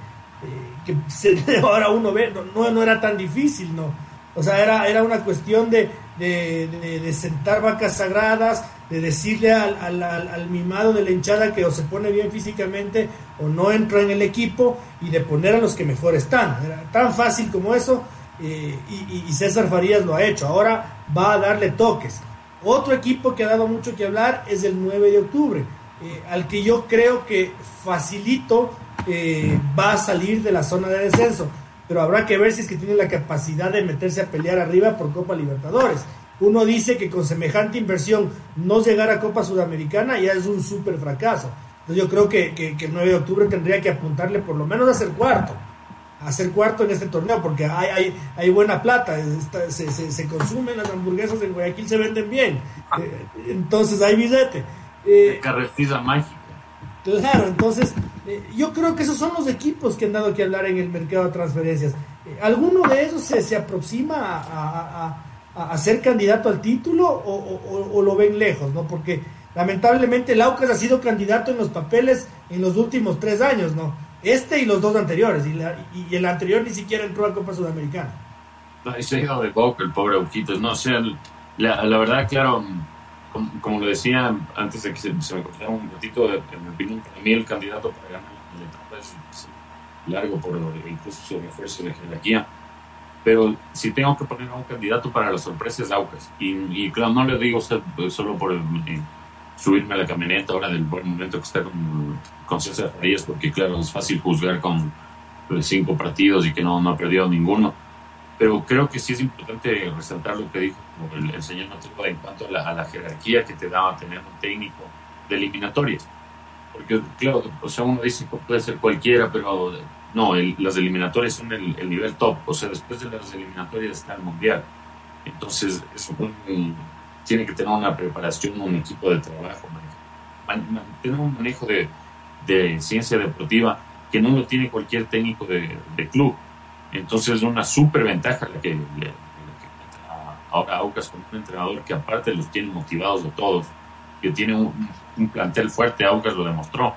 ahora uno ve, no, no, era tan difícil, ¿no? O sea, era, era una cuestión de, de, sentar vacas sagradas, de decirle al, al, al, mimado de la hinchada que o se pone bien físicamente o no entra en el equipo y de poner a los que mejor están. Era tan fácil como eso eh, y, César Farías lo ha hecho. Ahora va a darle toques. Otro equipo que ha dado mucho que hablar es el 9 de octubre, eh, al que yo creo que facilito eh, va a salir de la zona de descenso pero habrá que ver si es que tiene la capacidad de meterse a pelear arriba por Copa Libertadores. Uno dice que con semejante inversión no llegar a Copa Sudamericana ya es un súper fracaso. yo creo que, que, el 9 de octubre tendría que apuntarle por lo menos a ser cuarto, a ser cuarto en este torneo, porque hay, hay, hay buena plata, se, se, se, consumen las hamburguesas en Guayaquil, se venden bien, eh, entonces hay billete. Eh, mágica. Claro, entonces eh, yo creo que esos son los equipos que han dado que hablar en el mercado de transferencias. Eh, ¿Alguno de ellos se, se aproxima a, a, ser candidato al título o, o, lo ven lejos? ¿no? Porque lamentablemente el Aucas ha sido candidato en los papeles en los últimos tres años, ¿no? Este y los dos anteriores, y, y el anterior ni siquiera entró a Copa Sudamericana. No, se ha ido de boca el pobre Auquitos, no, o sea, la, la verdad, claro como, lo decía antes de que se, me cortara un ratito, en mi opinión, para mí el candidato para ganar la etapa es, largo por incluso su refuerzo de jerarquía. Pero si tengo que poner a un candidato para las sorpresas, Aucas. Y, claro, no le digo solo por eh, subirme a la camioneta ahora del buen momento que está con, con César porque claro, es fácil juzgar con pues, cinco partidos y que no, no ha perdido ninguno pero creo que sí es importante resaltar lo que dijo el, el señor en cuanto a la, jerarquía que te daba tener un técnico de eliminatorias. Porque, claro, o sea, uno dice que puede ser cualquiera, pero no, las eliminatorias son el, nivel top. O sea, después de las eliminatorias está el mundial. Entonces, eso tiene que tener una preparación, un equipo de trabajo, tener un manejo de, de, ciencia deportiva que no lo tiene cualquier técnico de, de club entonces es una súper ventaja la que, ahora Aucas con un entrenador que aparte los tiene motivados de todos, que tiene un, plantel fuerte, Aucas lo demostró.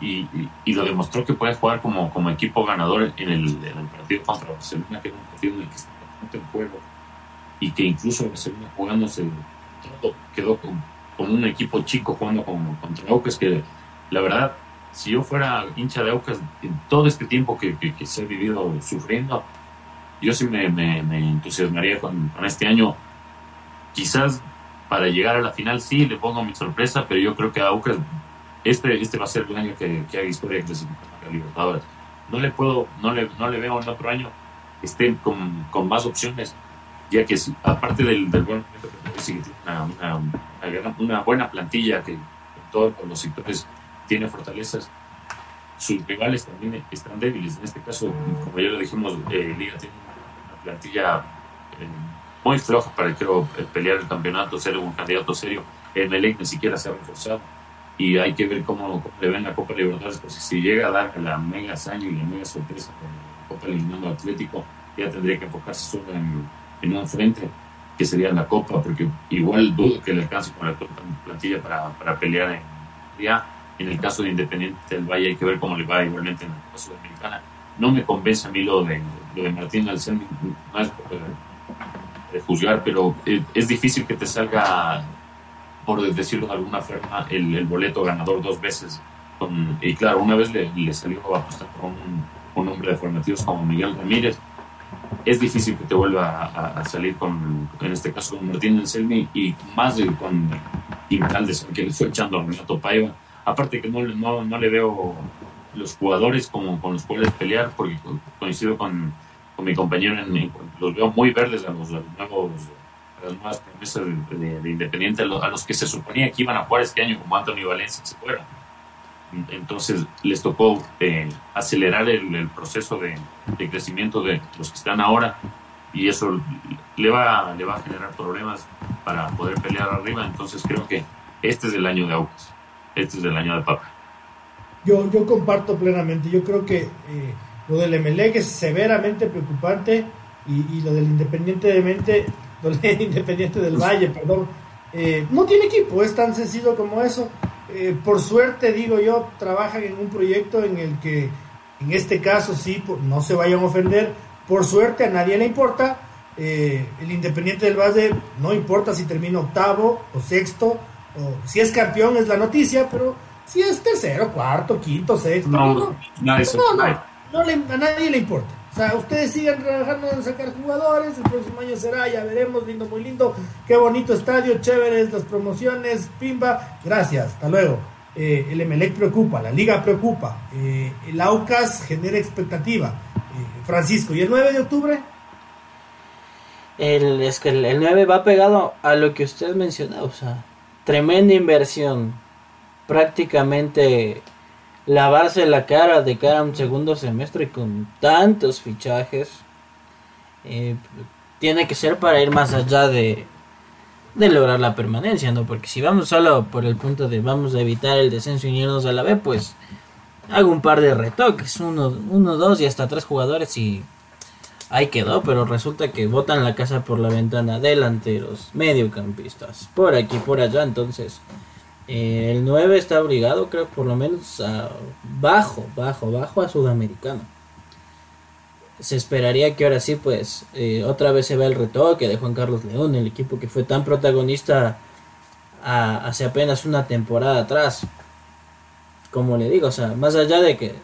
Y, y, lo demostró que puede jugar como, como equipo ganador en el, partido contra Barcelona, que era un partido en el que estaba en juego y que incluso Barcelona jugándose todo quedó con, con, un equipo chico jugando con, contra Aucas que la verdad si yo fuera hincha de Aucas en todo este tiempo que, que, se ha vivido sufriendo, yo sí me, me, entusiasmaría con, con, este año. Quizás para llegar a la final sí le pongo mi sorpresa, pero yo creo que a Aucas este, este va a ser el año que, que haga historia la Libertadores. No le puedo, no le, no le veo en otro año que estén con, con más opciones, ya que aparte del, del buen momento que una, una, una, buena plantilla que todos los sectores tiene fortalezas. Sus rivales también están débiles. En este caso, como ya lo dijimos, eh, Liga tiene una plantilla eh, muy floja para creo, eh, pelear el campeonato, ser un candidato serio. El Melec ni siquiera se ha reforzado y hay que ver cómo, le ven la Copa Libertadores, pues si llega a dar la mega hazaña y la mega sorpresa con la Copa eliminando Atlético, ya tendría que enfocarse solo en, en, un frente, que sería la Copa, porque igual dudo que le alcance con la plantilla para, para pelear en ya en el caso de Independiente del Valle hay que ver cómo le va igualmente en la Copa Sudamericana. No me convence a mí lo de, lo de Martín Alcén, no es de juzgar, pero eh, es difícil que te salga, por decirlo de alguna forma, el, el boleto ganador dos veces. y claro, una vez le, le salió a apostar con un, un, hombre de formativos como Miguel Ramírez. Es difícil que te vuelva a, salir con, en este caso, con Martín Anselmi y más de, con Intaldes, que le fue echando a Renato Paiva Aparte que no, no, no le veo los jugadores como con los cuales pelear, porque coincido con, con mi compañero, en, los veo muy verdes a los, nuevos las nuevas promesas de, Independiente, a los, que se suponía que iban a jugar este año, como Antonio Valencia, se fueron. Entonces les tocó eh, acelerar el, proceso de, de, crecimiento de los que están ahora y eso le va, le va a generar problemas para poder pelear arriba. Entonces creo que este es el año de Aucas este es el año de Papa. Yo, yo comparto plenamente. Yo creo que eh, lo del Emelec es severamente preocupante y, lo del Independiente de Mente, lo del Independiente del Valle, perdón, eh, no tiene equipo, es tan sencillo como eso. Eh, por suerte, digo yo, trabajan en un proyecto en el que, en este caso, sí, no se vayan a ofender. Por suerte, a nadie le importa. el Independiente del Valle no importa si termina octavo o sexto si es campeón es la noticia, pero si es tercero, cuarto, quinto, sexto, no, no, no, a nadie le importa. O sea, ustedes sigan trabajando en sacar jugadores, el próximo año será, ya veremos, lindo, muy lindo, qué bonito estadio, chéveres las promociones, pimba, gracias, hasta luego. Eh, el Emelec preocupa, la liga preocupa, eh, el Aucas genera expectativa. Eh, Francisco, ¿y el 9 de octubre? El, es que el, el 9 va pegado a lo que usted mencionó, o sea, tremenda inversión. prácticamente lavarse la cara de cara a un segundo semestre con tantos fichajes. Eh, tiene que ser para ir más allá de, de lograr la permanencia, ¿no? Porque si vamos solo por el punto de vamos a evitar el descenso y irnos a la B, pues hago un par de retoques, uno, uno dos y hasta tres jugadores y ahí quedó, pero resulta que botan la casa por la ventana delanteros, mediocampistas, por aquí, por allá, entonces eh, el 9 está obligado, creo, por lo menos a bajo, bajo, bajo a Sudamericano. Se esperaría que ahora sí, pues, eh, otra vez se vea el retoque de Juan Carlos León, el equipo que fue tan protagonista hace apenas una temporada atrás. Como le digo, o sea, más allá de que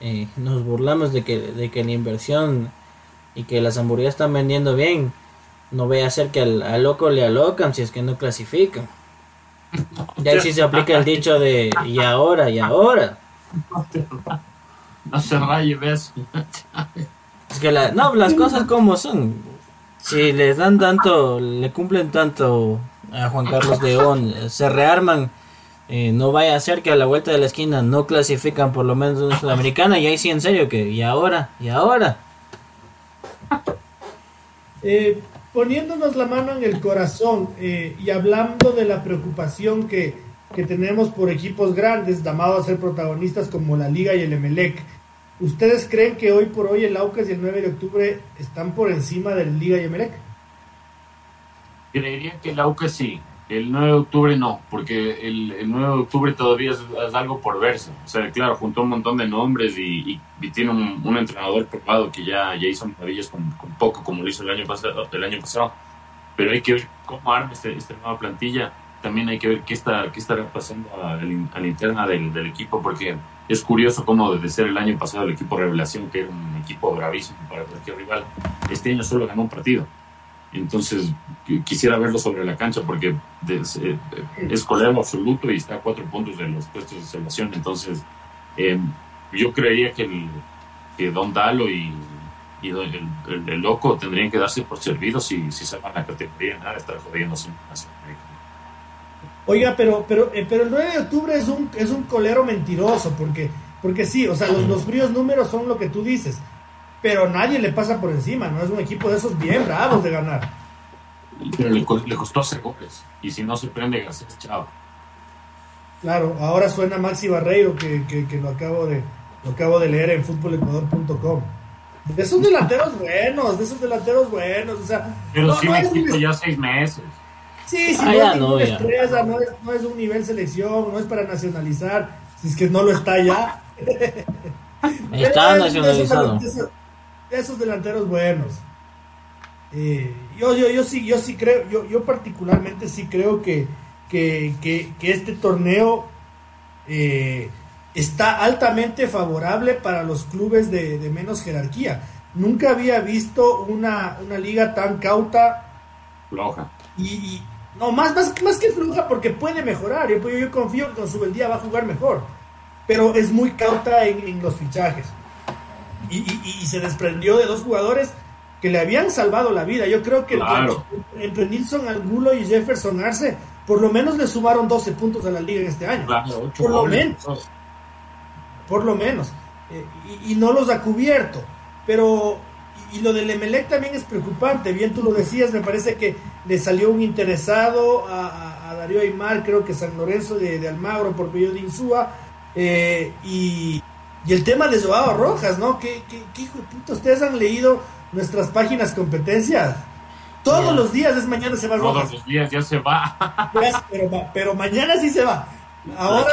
eh, nos burlamos de que, de que la inversión y que las hamburguesas están vendiendo bien, no voy a hacer que al, loco le alocan si es que no clasifican. Ya ahí sí se aplica el dicho de y ahora, y ahora. No se raye, ves. Es que la, no, las cosas como son. Si les dan tanto, le cumplen tanto a Juan Carlos León, se rearman, eh, no vaya a ser que a la vuelta de la esquina no clasifican por lo menos una sudamericana y ahí sí en serio que y ahora, y ahora. Eh, poniéndonos la mano en el corazón eh, y hablando de la preocupación que, que, tenemos por equipos grandes llamados a ser protagonistas como la Liga y el Emelec, ¿ustedes creen que hoy por hoy el Aucas y el 9 de octubre están por encima del Liga y Emelec? Creería que el Aucas sí, el 9 de octubre no, porque el, el 9 de octubre todavía es, algo por verse. O sea, claro, juntó un montón de nombres y, tiene un, entrenador probado que ya, ya hizo maravillas con, con, poco, como lo hizo el año, pasado. Pero hay que ver cómo arma este, esta nueva plantilla. También hay que ver qué, está, qué estará pasando a, a la interna del, equipo, porque es curioso cómo desde ser el año pasado el equipo Revelación, que era un equipo gravísimo para cualquier rival, este año solo ganó un partido entonces, quisiera verlo sobre la cancha porque eh, es colero absoluto y está a cuatro puntos de los puestos de salvación. Entonces, eh, yo creería que, el, que Don Dalo y, el, loco tendrían que darse por servidos si, si salvan la categoría, nada, estar jodiéndose Oiga, pero, pero, eh, pero el 9 de octubre es un, es un colero mentiroso porque, porque sí, o sea, los, los números son lo que tú dices pero nadie le pasa por encima, ¿no? Es un equipo de esos bien bravos de ganar. Pero le, costó hacer goles, y si no se prende Garcés, chao. Claro, ahora suena Maxi Barreiro, que, que, lo, acabo de, lo acabo de leer en futbolecuador.com. De esos delanteros buenos, de esos delanteros buenos, o sea... Pero sí me es ya seis meses. Sí, sí, ah, no, es estrella, no, es, no es un nivel selección, no es para nacionalizar, si es que no lo está ya. Está nacionalizado esos delanteros buenos. Eh, yo, yo, yo sí, yo sí creo, yo, yo particularmente sí creo que, que, que, este torneo eh, está altamente favorable para los clubes de, menos jerarquía. Nunca había visto una, una liga tan cauta. Floja. Y, no, más, más, más que floja porque puede mejorar. Yo, yo confío que con su día va a jugar mejor. Pero es muy cauta en, en los fichajes y, se desprendió de dos jugadores que le habían salvado la vida. Yo creo que entre Nilson Angulo y Jefferson Arce, por lo menos le sumaron 12 puntos a la liga en este año. por lo menos. Por lo menos. Eh, y, no los ha cubierto. Pero, y, lo del Emelec también es preocupante. Bien tú lo decías, me parece que le salió un interesado a, Darío Aymar, creo que San Lorenzo de, Almagro por periodo de Insúa. Eh, y y el tema de Joao Rojas, ¿no? ¿Qué, qué, hijo de puta? ¿Ustedes han leído nuestras páginas competencias? Todos los días es mañana se va Rojas. Todos los días ya se va. pero, mañana sí se va. Ahora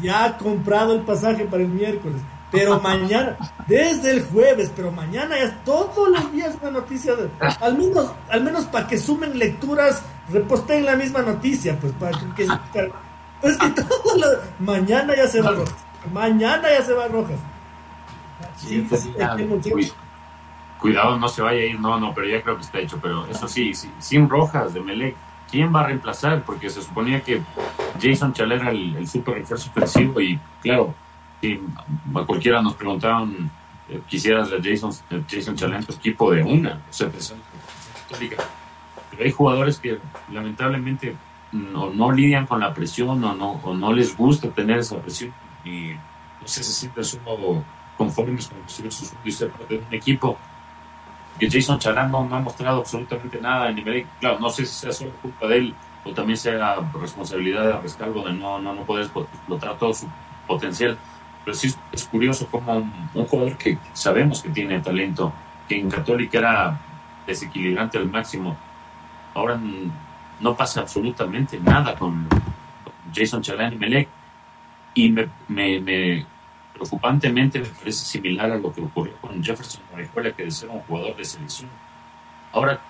ya ha comprado el pasaje para el miércoles. Pero mañana, desde el jueves, pero mañana ya todos los días una noticia. al menos, al menos para que sumen lecturas, reposten la misma noticia, pues para que, pues que todo lo, mañana ya se va Rojas. Mañana ya se va Rojas. cuidado, no se vaya a ir, no, no, pero ya creo que está hecho. Pero eso sí, sin Rojas de Melec, ¿quién va a reemplazar? Porque se suponía que Jason Chaler era el, super refuerzo ofensivo y claro, si a cualquiera nos preguntaban, eh, quisieras a Jason, Jason Chaler tu equipo de una, o sea, pero hay jugadores que lamentablemente no, no lidian con la presión o no, o no les gusta tener esa presión no sé, se sienten solo conformes con recibir sus y ser parte de un equipo. Que Jason Charán no, ha mostrado absolutamente nada en nivel. Claro, no sé si sea solo culpa de él o también sea responsabilidad de Rescalvo de no, no, no poder explotar todo su potencial. Pero sí es curioso como un, jugador que sabemos que tiene talento, que en Católica era desequilibrante al máximo, ahora no pasa absolutamente nada con, Jason Chalán y Melec. Y me, me, preocupantemente me parece similar a lo que ocurrió con Jefferson Marijuela, que de ser un jugador de selección, ahora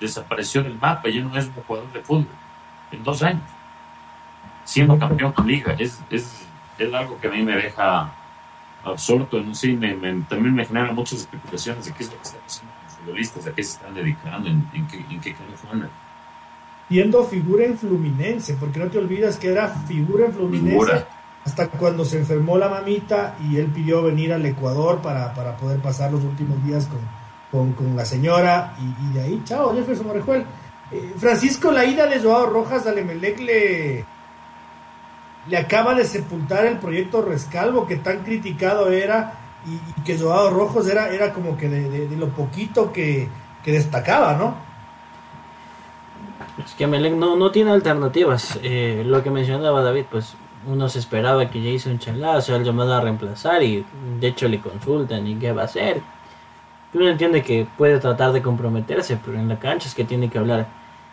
desapareció del mapa, ya no es un jugador de fútbol en dos años, siendo campeón con liga. Es, es, es algo que a mí me deja absorto, ¿no? sí, me, también me genera muchas especulaciones de qué es lo que está pasando con los futbolistas, a qué se están dedicando, en, qué, en qué juegan siendo figura en Fluminense, porque no te olvidas que era figura en Fluminense hasta cuando se enfermó la mamita y él pidió venir al Ecuador para, para poder pasar los últimos días con, con, la señora y, de ahí, chao, Jefferson Morejuel. Eh, Francisco, la ida de Joao Rojas al Emelec le, le acaba de sepultar el proyecto Rescalvo que tan criticado era y, que Joao Rojas era, era como que de, lo poquito que, que destacaba, ¿no? Es que Melec no, no tiene alternativas. Eh, lo que mencionaba David, pues uno se esperaba que Jason Chalá sea el llamado a reemplazar y de hecho le consultan y qué va a hacer. Uno entiende que puede tratar de comprometerse, pero en la cancha es que tiene que hablar.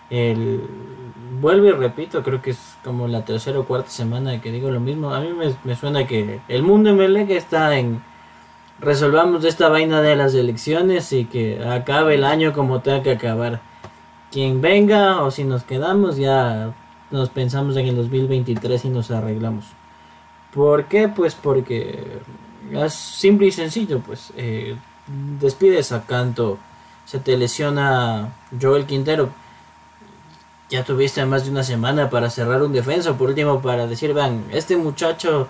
El, vuelvo y repito, creo que es como la tercera o cuarta semana que digo lo mismo. A mí me, suena que el mundo en Melec está en resolvamos esta vaina de las elecciones y que acabe el año como tenga que acabar quien venga o si nos quedamos ya nos pensamos en el 2023 y nos arreglamos. ¿Por qué? Pues porque es simple y sencillo, pues eh, despides a Canto, se te lesiona Joel Quintero, ya tuviste más de una semana para cerrar un defensa, por último para decir, vean, este muchacho,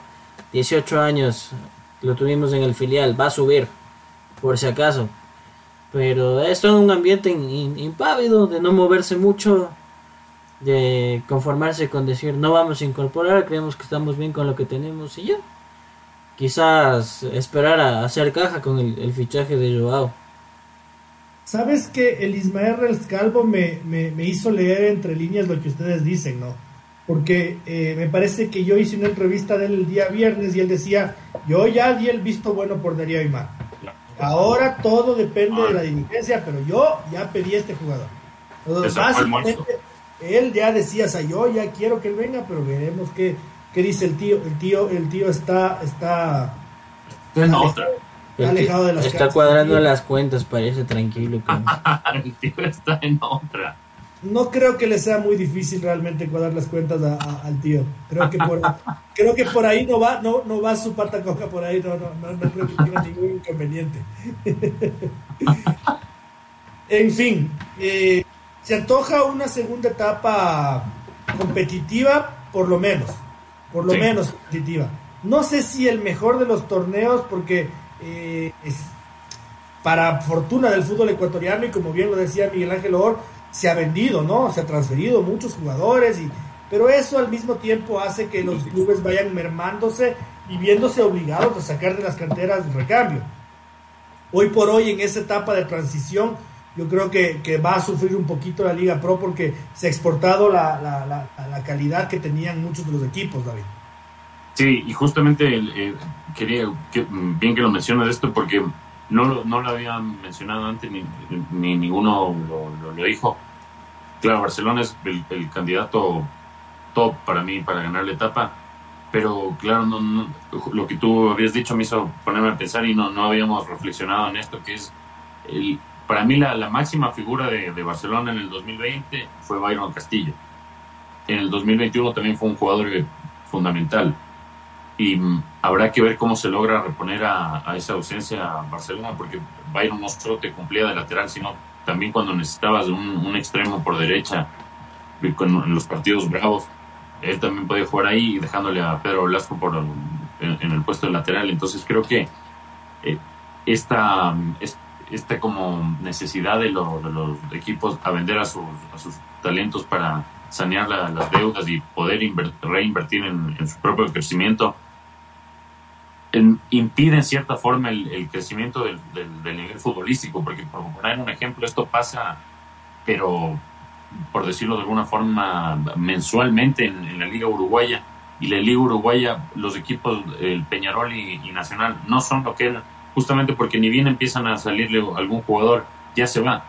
18 años, lo tuvimos en el filial, va a subir, por si acaso. Pero esto en un ambiente impávido, de no moverse mucho, de conformarse con decir no vamos a incorporar, creemos que estamos bien con lo que tenemos y ya. Quizás esperar a hacer caja con el, fichaje de Joao. Sabes que el Ismael Rescalvo me, me, me, hizo leer entre líneas lo que ustedes dicen, ¿no? Porque eh, me parece que yo hice una entrevista de él el día viernes y él decía, yo ya di el visto bueno por Darío Aymar. Ahora todo depende de la diligencia, pero yo ya pedí a este jugador. Él ya decía, o yo ya quiero que él venga, pero veremos qué, qué dice el tío. El tío, el tío está, está, alejado, de las Está cuadrando las cuentas, parece tranquilo. el tío está en otra no creo que le sea muy difícil realmente cuadrar las cuentas al tío. Creo que por creo que por ahí no va, no, no va su pata coja por ahí, no, no, no, creo que tenga ningún inconveniente. en fin, eh, se antoja una segunda etapa competitiva, por lo menos, por lo menos competitiva. No sé si el mejor de los torneos, porque eh, es para fortuna del fútbol ecuatoriano y como bien lo decía Miguel Ángel Or, se ha vendido, ¿no? Se ha transferido muchos jugadores, y, pero eso al mismo tiempo hace que los clubes vayan mermándose y viéndose obligados a sacar de las canteras recambio. Hoy por hoy, en esa etapa de transición, yo creo que, va a sufrir un poquito la Liga Pro porque se ha exportado la, la, calidad que tenían muchos de los equipos, David. Sí, y justamente quería, que, bien que lo mencionas esto, porque no, no lo había mencionado antes, ni, ni ninguno lo, lo, dijo. Claro, Barcelona es el, candidato top para mí para ganar la etapa, pero claro, no, lo que tú habías dicho me hizo ponerme a pensar y no, no habíamos reflexionado en esto, que es el, para mí la, máxima figura de, Barcelona en el 2020 fue Byron Castillo. En el 2021 también fue un jugador fundamental y habrá que ver cómo se logra reponer a, esa ausencia a Barcelona, porque Byron no solo te cumplía de lateral, sino también cuando necesitabas un, extremo por derecha en los partidos bravos, él también podía jugar ahí dejándole a Pedro Velasco por en, el puesto de lateral. Entonces creo que eh, esta, como necesidad de, los equipos a vender a sus, talentos para sanear las deudas y poder reinvertir en, su propio crecimiento, impide en cierta forma el, crecimiento del, nivel futbolístico, porque por poner un ejemplo, esto pasa, pero por decirlo de alguna forma, mensualmente en, la Liga Uruguaya. Y la Liga Uruguaya, los equipos, el Peñarol y, y Nacional, no son lo que eran, justamente porque ni bien empiezan a salirle algún jugador, ya se va.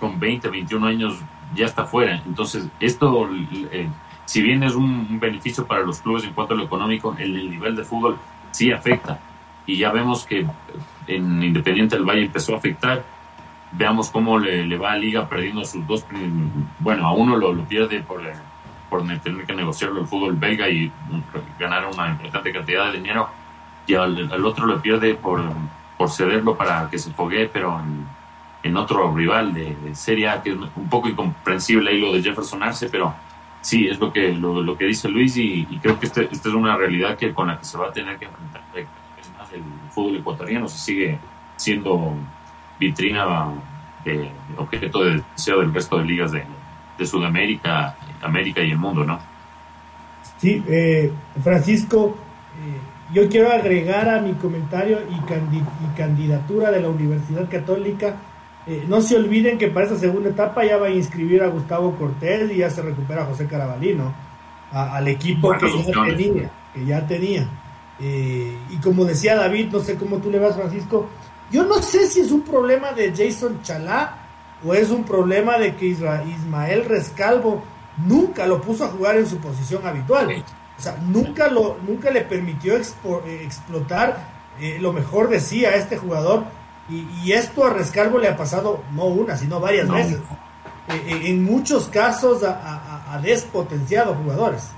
Con 20, 21 años ya está fuera. Entonces, esto, eh, si bien es un, beneficio para los clubes en cuanto a lo económico, el, el nivel de fútbol sí afecta. Y ya vemos que en Independiente del Valle empezó a afectar. Veamos cómo le, va a Liga perdiendo sus dos. Bueno, a uno lo, lo pierde por, por tener que negociarlo el fútbol belga y ganar una importante cantidad de dinero. Y al, otro lo pierde por, por cederlo para que se foguee, pero en, en otro rival de, Serie A, que es un poco incomprensible ahí lo de Jefferson Arce, pero sí, es lo que, lo, que dice Luis y, creo que este, esta es una realidad que con la que se va a tener que enfrentar. Es más, el fútbol ecuatoriano se sigue siendo vitrina de, objeto de deseo del resto de ligas de, Sudamérica, América y el mundo, ¿no? Sí, eh, Francisco, eh, yo quiero agregar a mi comentario y, y candidatura de la Universidad Católica. Eh, no se olviden que para esta segunda etapa ya va a inscribir a Gustavo Cortés y ya se recupera José Carabalino, al equipo que ya, tenía, que ya tenía. Eh, y como decía David, no sé cómo tú le vas, Francisco, yo no sé si es un problema de Jason Chalá o es un problema de que Ismael Rescalvo nunca lo puso a jugar en su posición habitual. O sea, nunca, lo, nunca le permitió eh, explotar lo mejor de sí a este jugador y, esto a Rescalvo le ha pasado no una, sino varias veces. Eh, eh, en muchos casos ha, despotenciado jugadores.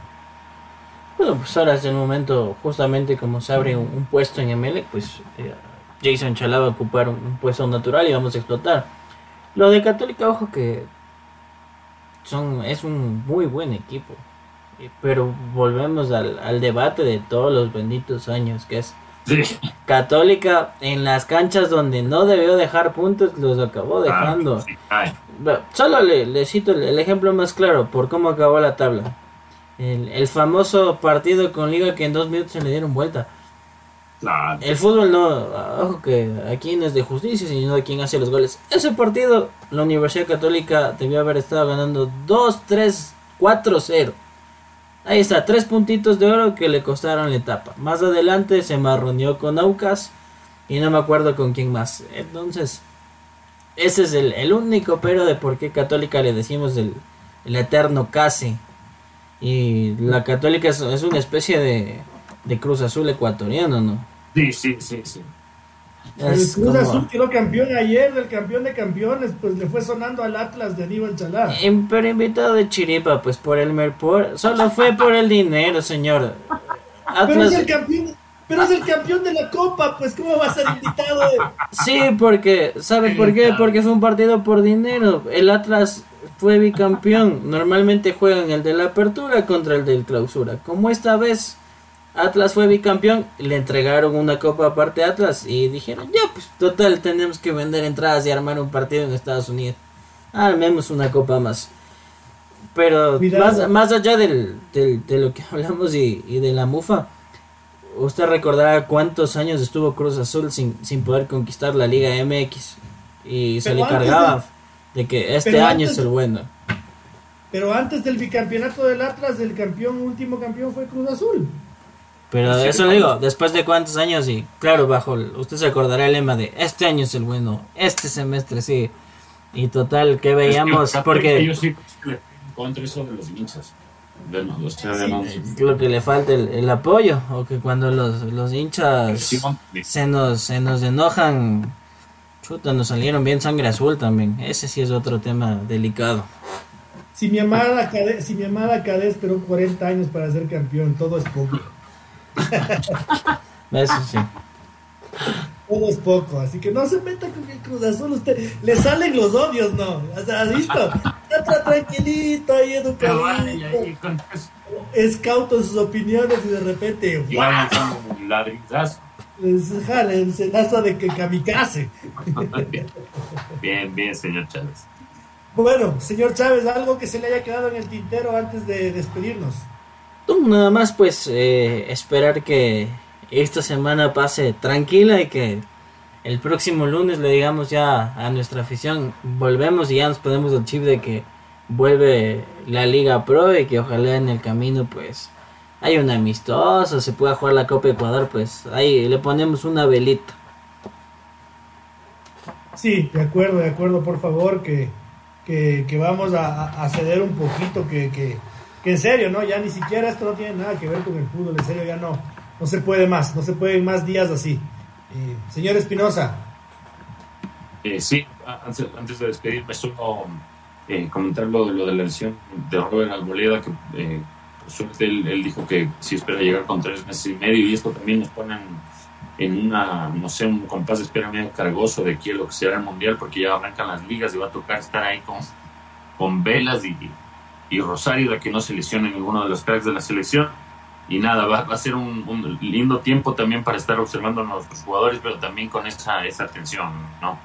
Bueno, pues ahora es el momento, justamente como se abre un, puesto en ML, pues eh, Jason Chalá va a ocupar un, puesto natural y vamos a explotar. Lo de Católica, ojo que son es un muy buen equipo. Pero volvemos al, al debate de todos los benditos años, que es Católica en las canchas donde no debió dejar puntos los acabó dejando. Solo le, cito el, ejemplo más claro por cómo acabó la tabla. El, famoso partido con Liga que en dos minutos se le dieron vuelta. El fútbol no, ojo que aquí no es de justicia, sino de quien hace los goles. Ese partido, la Universidad Católica debió haber estado ganando 2, 3, 4, 0. Ahí está, tres puntitos de oro que le costaron la etapa. Más adelante se marroneó con Aucas y no me acuerdo con quién más. Entonces, ese es el, único pero de por qué Católica le decimos el, eterno casi. Y la Católica es, es una especie de, de Cruz Azul ecuatoriano, ¿no? Sí, sí, sí, sí. El Cruz Azul quedó campeón ayer, del campeón de campeones, pues le fue sonando al Atlas de Aníbal Chalá. Pero invitado de Chiripa, pues por el Merpor, solo fue por el dinero, señor. Pero es el campeón, pero es el campeón de la Copa, pues ¿cómo va a ser invitado? Sí, porque, ¿sabe por qué? Porque fue un partido por dinero. El Atlas fue bicampeón. Normalmente juegan el de la apertura contra el del clausura. Como esta vez Atlas fue bicampeón, le entregaron una copa aparte a Atlas y dijeron, ya, pues total, tenemos que vender entradas y armar un partido en Estados Unidos. Armemos una copa más. Pero más, más allá del, de lo que hablamos y, de la mufa, usted recordará cuántos años estuvo Cruz Azul sin, sin poder conquistar la Liga MX y se le cargaba de, que este año es el bueno. Pero antes del bicampeonato del Atlas, el campeón, último campeón fue Cruz Azul. Pero eso le digo, después de cuántos años y claro, bajo, usted se acordará el lema de este año es el bueno, este semestre sí. Y total, que veíamos, porque... Yo sí contra eso de los hinchas. De lo que le falta el, el, apoyo, o que cuando los, los hinchas se nos, se nos enojan, chuta, nos salieron bien sangre azul también. Ese sí es otro tema delicado. Si mi amada Cadez, si mi amada esperó 40 años para ser campeón, todo es poco. Eso sí. Todo es poco, así que no se meta con el Cruz Azul. Usted le salen los odios, ¿no? ¿Has visto? Está tranquilito ahí, educadito. Escauto en sus opiniones y de repente. Les jale el cenazo de que kamikaze. Bien, bien, señor Chávez. Bueno, señor Chávez, algo que se le haya quedado en el tintero antes de despedirnos. Nada más pues eh, esperar que esta semana pase tranquila y que el próximo lunes le digamos ya a nuestra afición, volvemos y ya nos ponemos el chip de que vuelve la Liga Pro y que ojalá en el camino pues hay un amistoso, se pueda jugar la Copa Ecuador, pues ahí le ponemos una velita. Sí, de acuerdo, de acuerdo, por favor, que, que, vamos a, ceder un poquito, que, que, en serio, ¿no? Ya ni siquiera esto no tiene nada que ver con el fútbol, en serio ya no, no se puede más, no se pueden más días así. Eh, señor Espinosa. Eh, sí, antes, de despedirme, solo eh, comentar lo, lo, de la lesión de Robert Alboleda, que eh, por suerte él, dijo que sí espera llegar con tres meses y medio, y esto también nos ponen en una, no sé, un compás de espera medio cargoso de quién lo que será el mundial, porque ya arrancan las ligas y va a tocar estar ahí con, con velas y, y Rosario de que no se lesione ninguno de los cracks de la selección y nada, va, a ser un, lindo tiempo también para estar observando a nuestros jugadores, pero también con esa, esa atención, ¿no?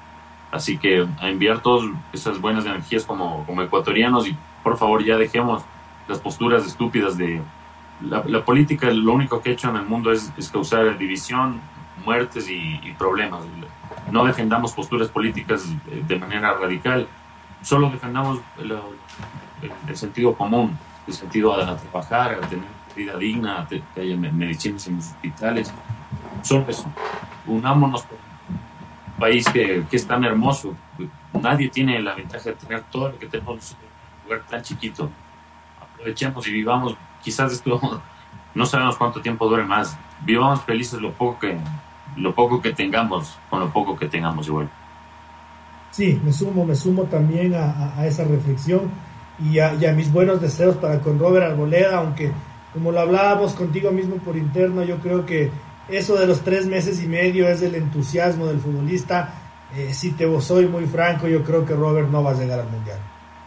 Así que a enviar todas esas buenas energías como, como ecuatorianos y por favor ya dejemos las posturas estúpidas de... La, política lo único que ha hecho en el mundo es, causar división, muertes y, problemas. No defendamos posturas políticas de manera radical, solo defendamos el, el sentido común, el sentido a, a trabajar, a tener vida digna, que haya medicinas en los hospitales. Solo eso. Unámonos por un país que, que, es tan hermoso. Nadie tiene la ventaja de tener todo lo que tenemos en un lugar tan chiquito. Aprovechemos y vivamos. Quizás esto no sabemos cuánto tiempo dure más. Vivamos felices lo poco que, lo poco que tengamos, con lo poco que tengamos igual. Sí, me sumo, me sumo también a, a esa reflexión y a, y a, mis buenos deseos para con Robert Arboleda, aunque como lo hablábamos contigo mismo por interno, yo creo que eso de los tres meses y medio es el entusiasmo del futbolista. Eh, si te soy muy franco, yo creo que Robert no va a llegar al mundial.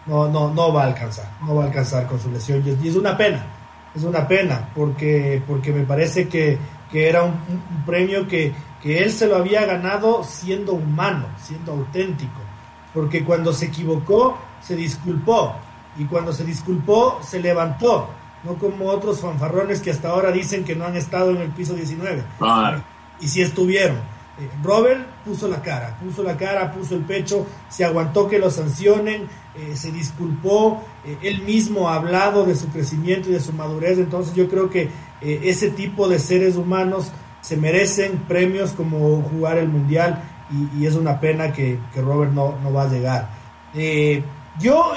No, no, no va a alcanzar, no va a alcanzar con su lesión. Y es, una pena, es una pena, porque, porque me parece que, que era un, premio que, que él se lo había ganado siendo humano, siendo auténtico. Porque cuando se equivocó, se disculpó. Y cuando se disculpó, se levantó no como otros fanfarrones que hasta ahora dicen que no han estado en el piso 19. Y si estuvieron. Eh, Robert puso la cara, puso la cara, puso el pecho, se aguantó que lo sancionen, eh, se disculpó, eh, él mismo ha hablado de su crecimiento y de su madurez, entonces yo creo que ese tipo de seres humanos se merecen premios como jugar el mundial y, es una pena que, Robert no, no, va a llegar. yo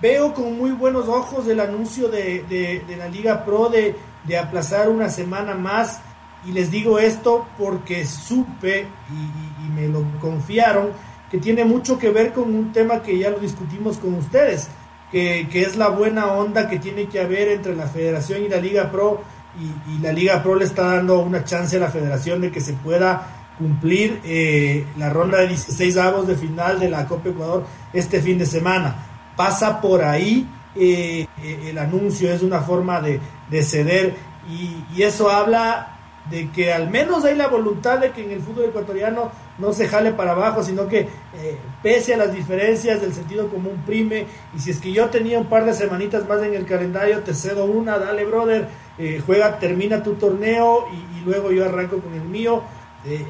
Veo con muy buenos ojos el anuncio de, la Liga Pro de, aplazar una semana más. Y les digo esto porque supe y, me lo confiaron que tiene mucho que ver con un tema que ya lo discutimos con ustedes, que, es la buena onda que tiene que haber entre la federación y la Liga Pro. Y, la Liga Pro le está dando una chance a la federación de que se pueda cumplir eh, la ronda de 16 avos de final de la Copa Ecuador este fin de semana pasa por ahí eh, eh, el anuncio, es una forma de, ceder y, eso habla de que al menos hay la voluntad de que en el fútbol ecuatoriano no se jale para abajo, sino que eh, pese a las diferencias del sentido común prime, y si es que yo tenía un par de semanitas más en el calendario, te cedo una, dale brother, juega, termina tu torneo y, y, luego yo arranco con el mío,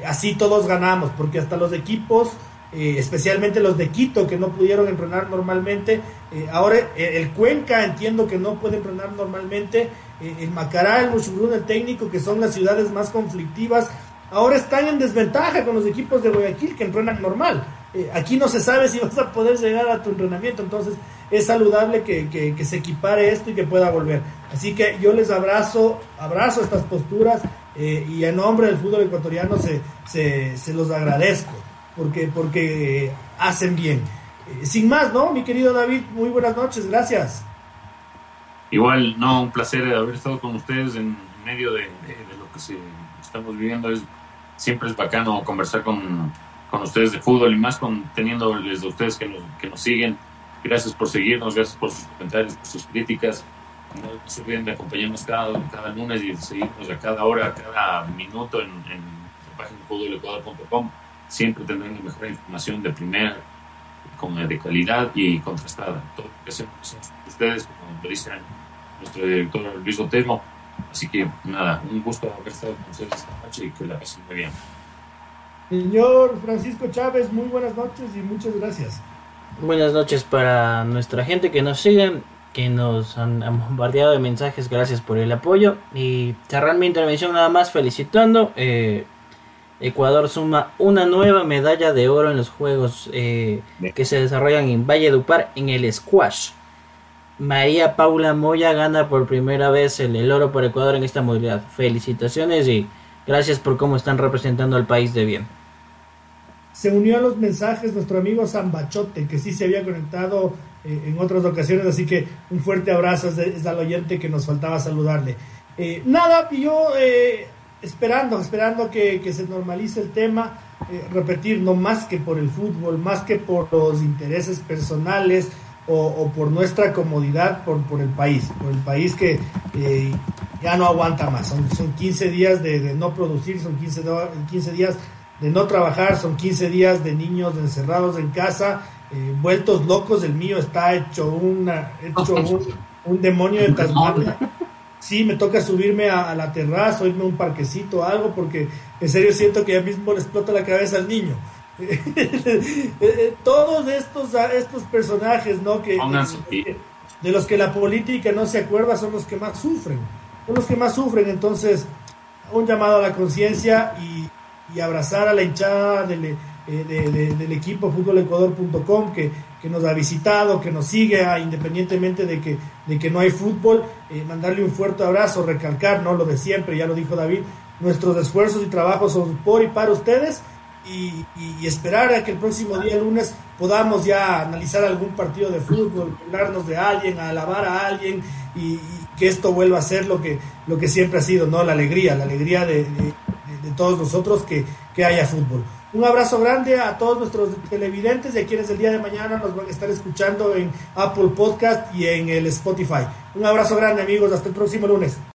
así todos ganamos, porque hasta los equipos eh, especialmente los de Quito que no pudieron entrenar normalmente. Eh, ahora eh, el Cuenca entiendo que no puede entrenar normalmente. el Macará, el Muchurún, el técnico, que son las ciudades más conflictivas, ahora están en desventaja con los equipos de Guayaquil que entrenan normal. aquí no se sabe si vas a poder llegar a tu entrenamiento, entonces es saludable que, se equipare esto y que pueda volver. Así que yo les abrazo, abrazo estas posturas y en nombre del fútbol ecuatoriano se, se, se los agradezco porque, porque hacen bien. Eh, sin más, ¿no? Mi querido David, muy buenas noches, gracias. Igual, no, un placer haber estado con ustedes en medio de, lo que se, estamos viviendo. Es, siempre es bacano conversar con, con ustedes de fútbol y más con teniéndoles a ustedes que nos, que nos siguen. Gracias por seguirnos, gracias por sus comentarios, por sus críticas. No se olviden de acompañarnos cada, cada lunes y seguirnos a cada hora, cada minuto en, en la página fútbolecuador.com siempre tendrán la mejor información de primera con, de calidad y contrastada. Todo lo que hacemos ustedes, como lo dice nuestro director Luis Otero. Así que nada, un gusto haber estado con ustedes esta noche y que la pasen muy bien. Señor Francisco Chávez, muy buenas noches y muchas gracias. Buenas noches para nuestra gente que nos sigue, que nos han, bombardeado de mensajes, gracias por el apoyo. Y cerrar mi intervención nada más felicitando. Eh, Ecuador suma una nueva medalla de oro en los Juegos eh, que se desarrollan en Valledupar en el squash. María Paula Moya gana por primera vez el, el, oro por Ecuador en esta modalidad. Felicitaciones y gracias por cómo están representando al país de bien. Se unió a los mensajes nuestro amigo Zambachote, que sí se había conectado eh, en otras ocasiones, así que un fuerte abrazo es, al oyente que nos faltaba saludarle. Eh, nada, yo eh, esperando, esperando que, se normalice el tema, eh, repetir, no más que por el fútbol, más que por los intereses personales o, por nuestra comodidad, por, por el país, por el país que eh, ya no aguanta más. Son, son 15 días de, no producir, son 15, 15 días de no trabajar, son 15 días de niños encerrados en casa, eh, vueltos locos, el mío está hecho, una, hecho un, un demonio de Tasmania sí me toca subirme a, la terraza, irme a un parquecito, algo, porque en serio siento que ya mismo le explota la cabeza al niño. Todos estos, estos personajes, ¿no? Que, de los que la política no se acuerda son los que más sufren, son los que más sufren, entonces un llamado a la conciencia y, y abrazar a la hinchada del eh, del equipo futbolecuador.com que, que nos ha visitado, que nos sigue, ah, independientemente de que, de que no hay fútbol, eh, mandarle un fuerte abrazo, recalcar, ¿no? Lo de siempre, ya lo dijo David, nuestros esfuerzos y trabajos son por y para ustedes y, esperar a que el próximo día lunes podamos ya analizar algún partido de fútbol, hablarnos de alguien, alabar a alguien y, que esto vuelva a ser lo que, lo que siempre ha sido, ¿no? La alegría, la alegría de, de todos nosotros que, que haya fútbol. Un abrazo grande a todos nuestros televidentes y a quienes el día de mañana nos van a estar escuchando en Apple Podcast y en el Spotify. Un abrazo grande amigos, hasta el próximo lunes.